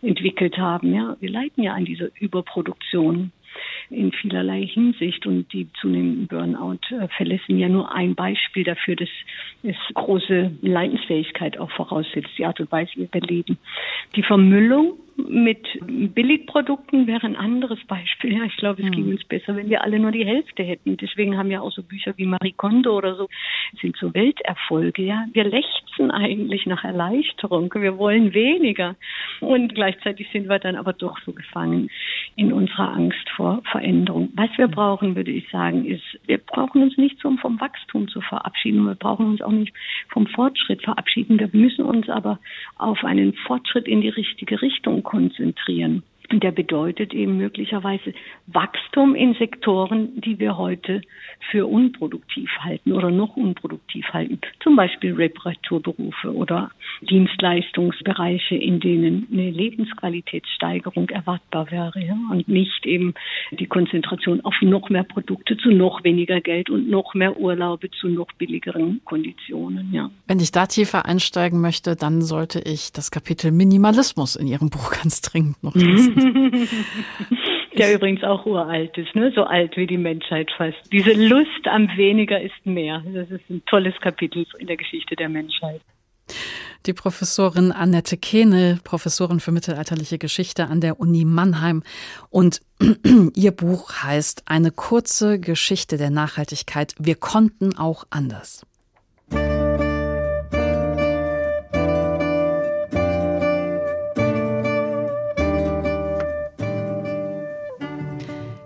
entwickelt haben. Ja, wir leiden ja an dieser Überproduktion in vielerlei Hinsicht. Und die zunehmenden Burnout-Fälle sind ja nur ein Beispiel dafür, dass es große Leidensfähigkeit auch voraussetzt, die Art und Weise, wie wir leben. Die Vermüllung mit Billigprodukten wäre ein anderes Beispiel. Ja, ich glaube, es ging uns besser, wenn wir alle nur die Hälfte hätten. Deswegen haben ja auch so Bücher wie Marie Kondo oder so, sind so Welterfolge. Ja, wir lechzen eigentlich nach Erleichterung. Wir wollen weniger. Und gleichzeitig sind wir dann aber doch so gefangen in unserer Angst vor Veränderung. Was wir brauchen, würde ich sagen, ist, wir brauchen uns nicht zum, vom Wachstum zu verabschieden. Wir brauchen uns auch nicht vom Fortschritt verabschieden. Wir müssen uns aber auf einen Fortschritt in die richtige Richtung konzentrieren. Und der bedeutet eben möglicherweise Wachstum in Sektoren, die wir heute für unproduktiv halten oder noch unproduktiv halten. Zum Beispiel Reparaturberufe oder Dienstleistungsbereiche, in denen eine Lebensqualitätssteigerung erwartbar wäre. Ja? Und nicht eben die Konzentration auf noch mehr Produkte zu noch weniger Geld und noch mehr Urlaube zu noch billigeren Konditionen. Ja. Wenn ich da tiefer einsteigen möchte, dann sollte ich das Kapitel Minimalismus in Ihrem Buch ganz dringend noch lesen. Der übrigens auch uralt ist, ne? so alt wie die Menschheit fast. Diese Lust am Weniger ist mehr. Das ist ein tolles Kapitel in der Geschichte der Menschheit. Die Professorin Annette Kehnel, Professorin für mittelalterliche Geschichte an der Uni Mannheim. Und ihr Buch heißt Eine kurze Geschichte der Nachhaltigkeit. Wir konnten auch anders.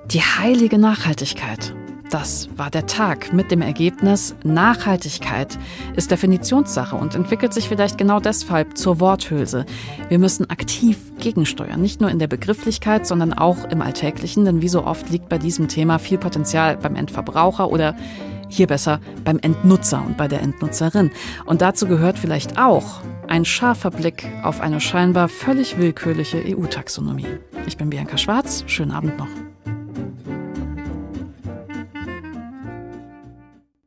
Die heilige Nachhaltigkeit. Das war der Tag mit dem Ergebnis, Nachhaltigkeit ist Definitionssache und entwickelt sich vielleicht genau deshalb zur Worthülse. Wir müssen aktiv gegensteuern, nicht nur in der Begrifflichkeit, sondern auch im Alltäglichen, denn wie so oft liegt bei diesem Thema viel Potenzial beim Endverbraucher oder hier besser beim Endnutzer und bei der Endnutzerin. Und dazu gehört vielleicht auch ein scharfer Blick auf eine scheinbar völlig willkürliche EU-Taxonomie. Ich bin Bianca Schwarz, schönen Abend noch.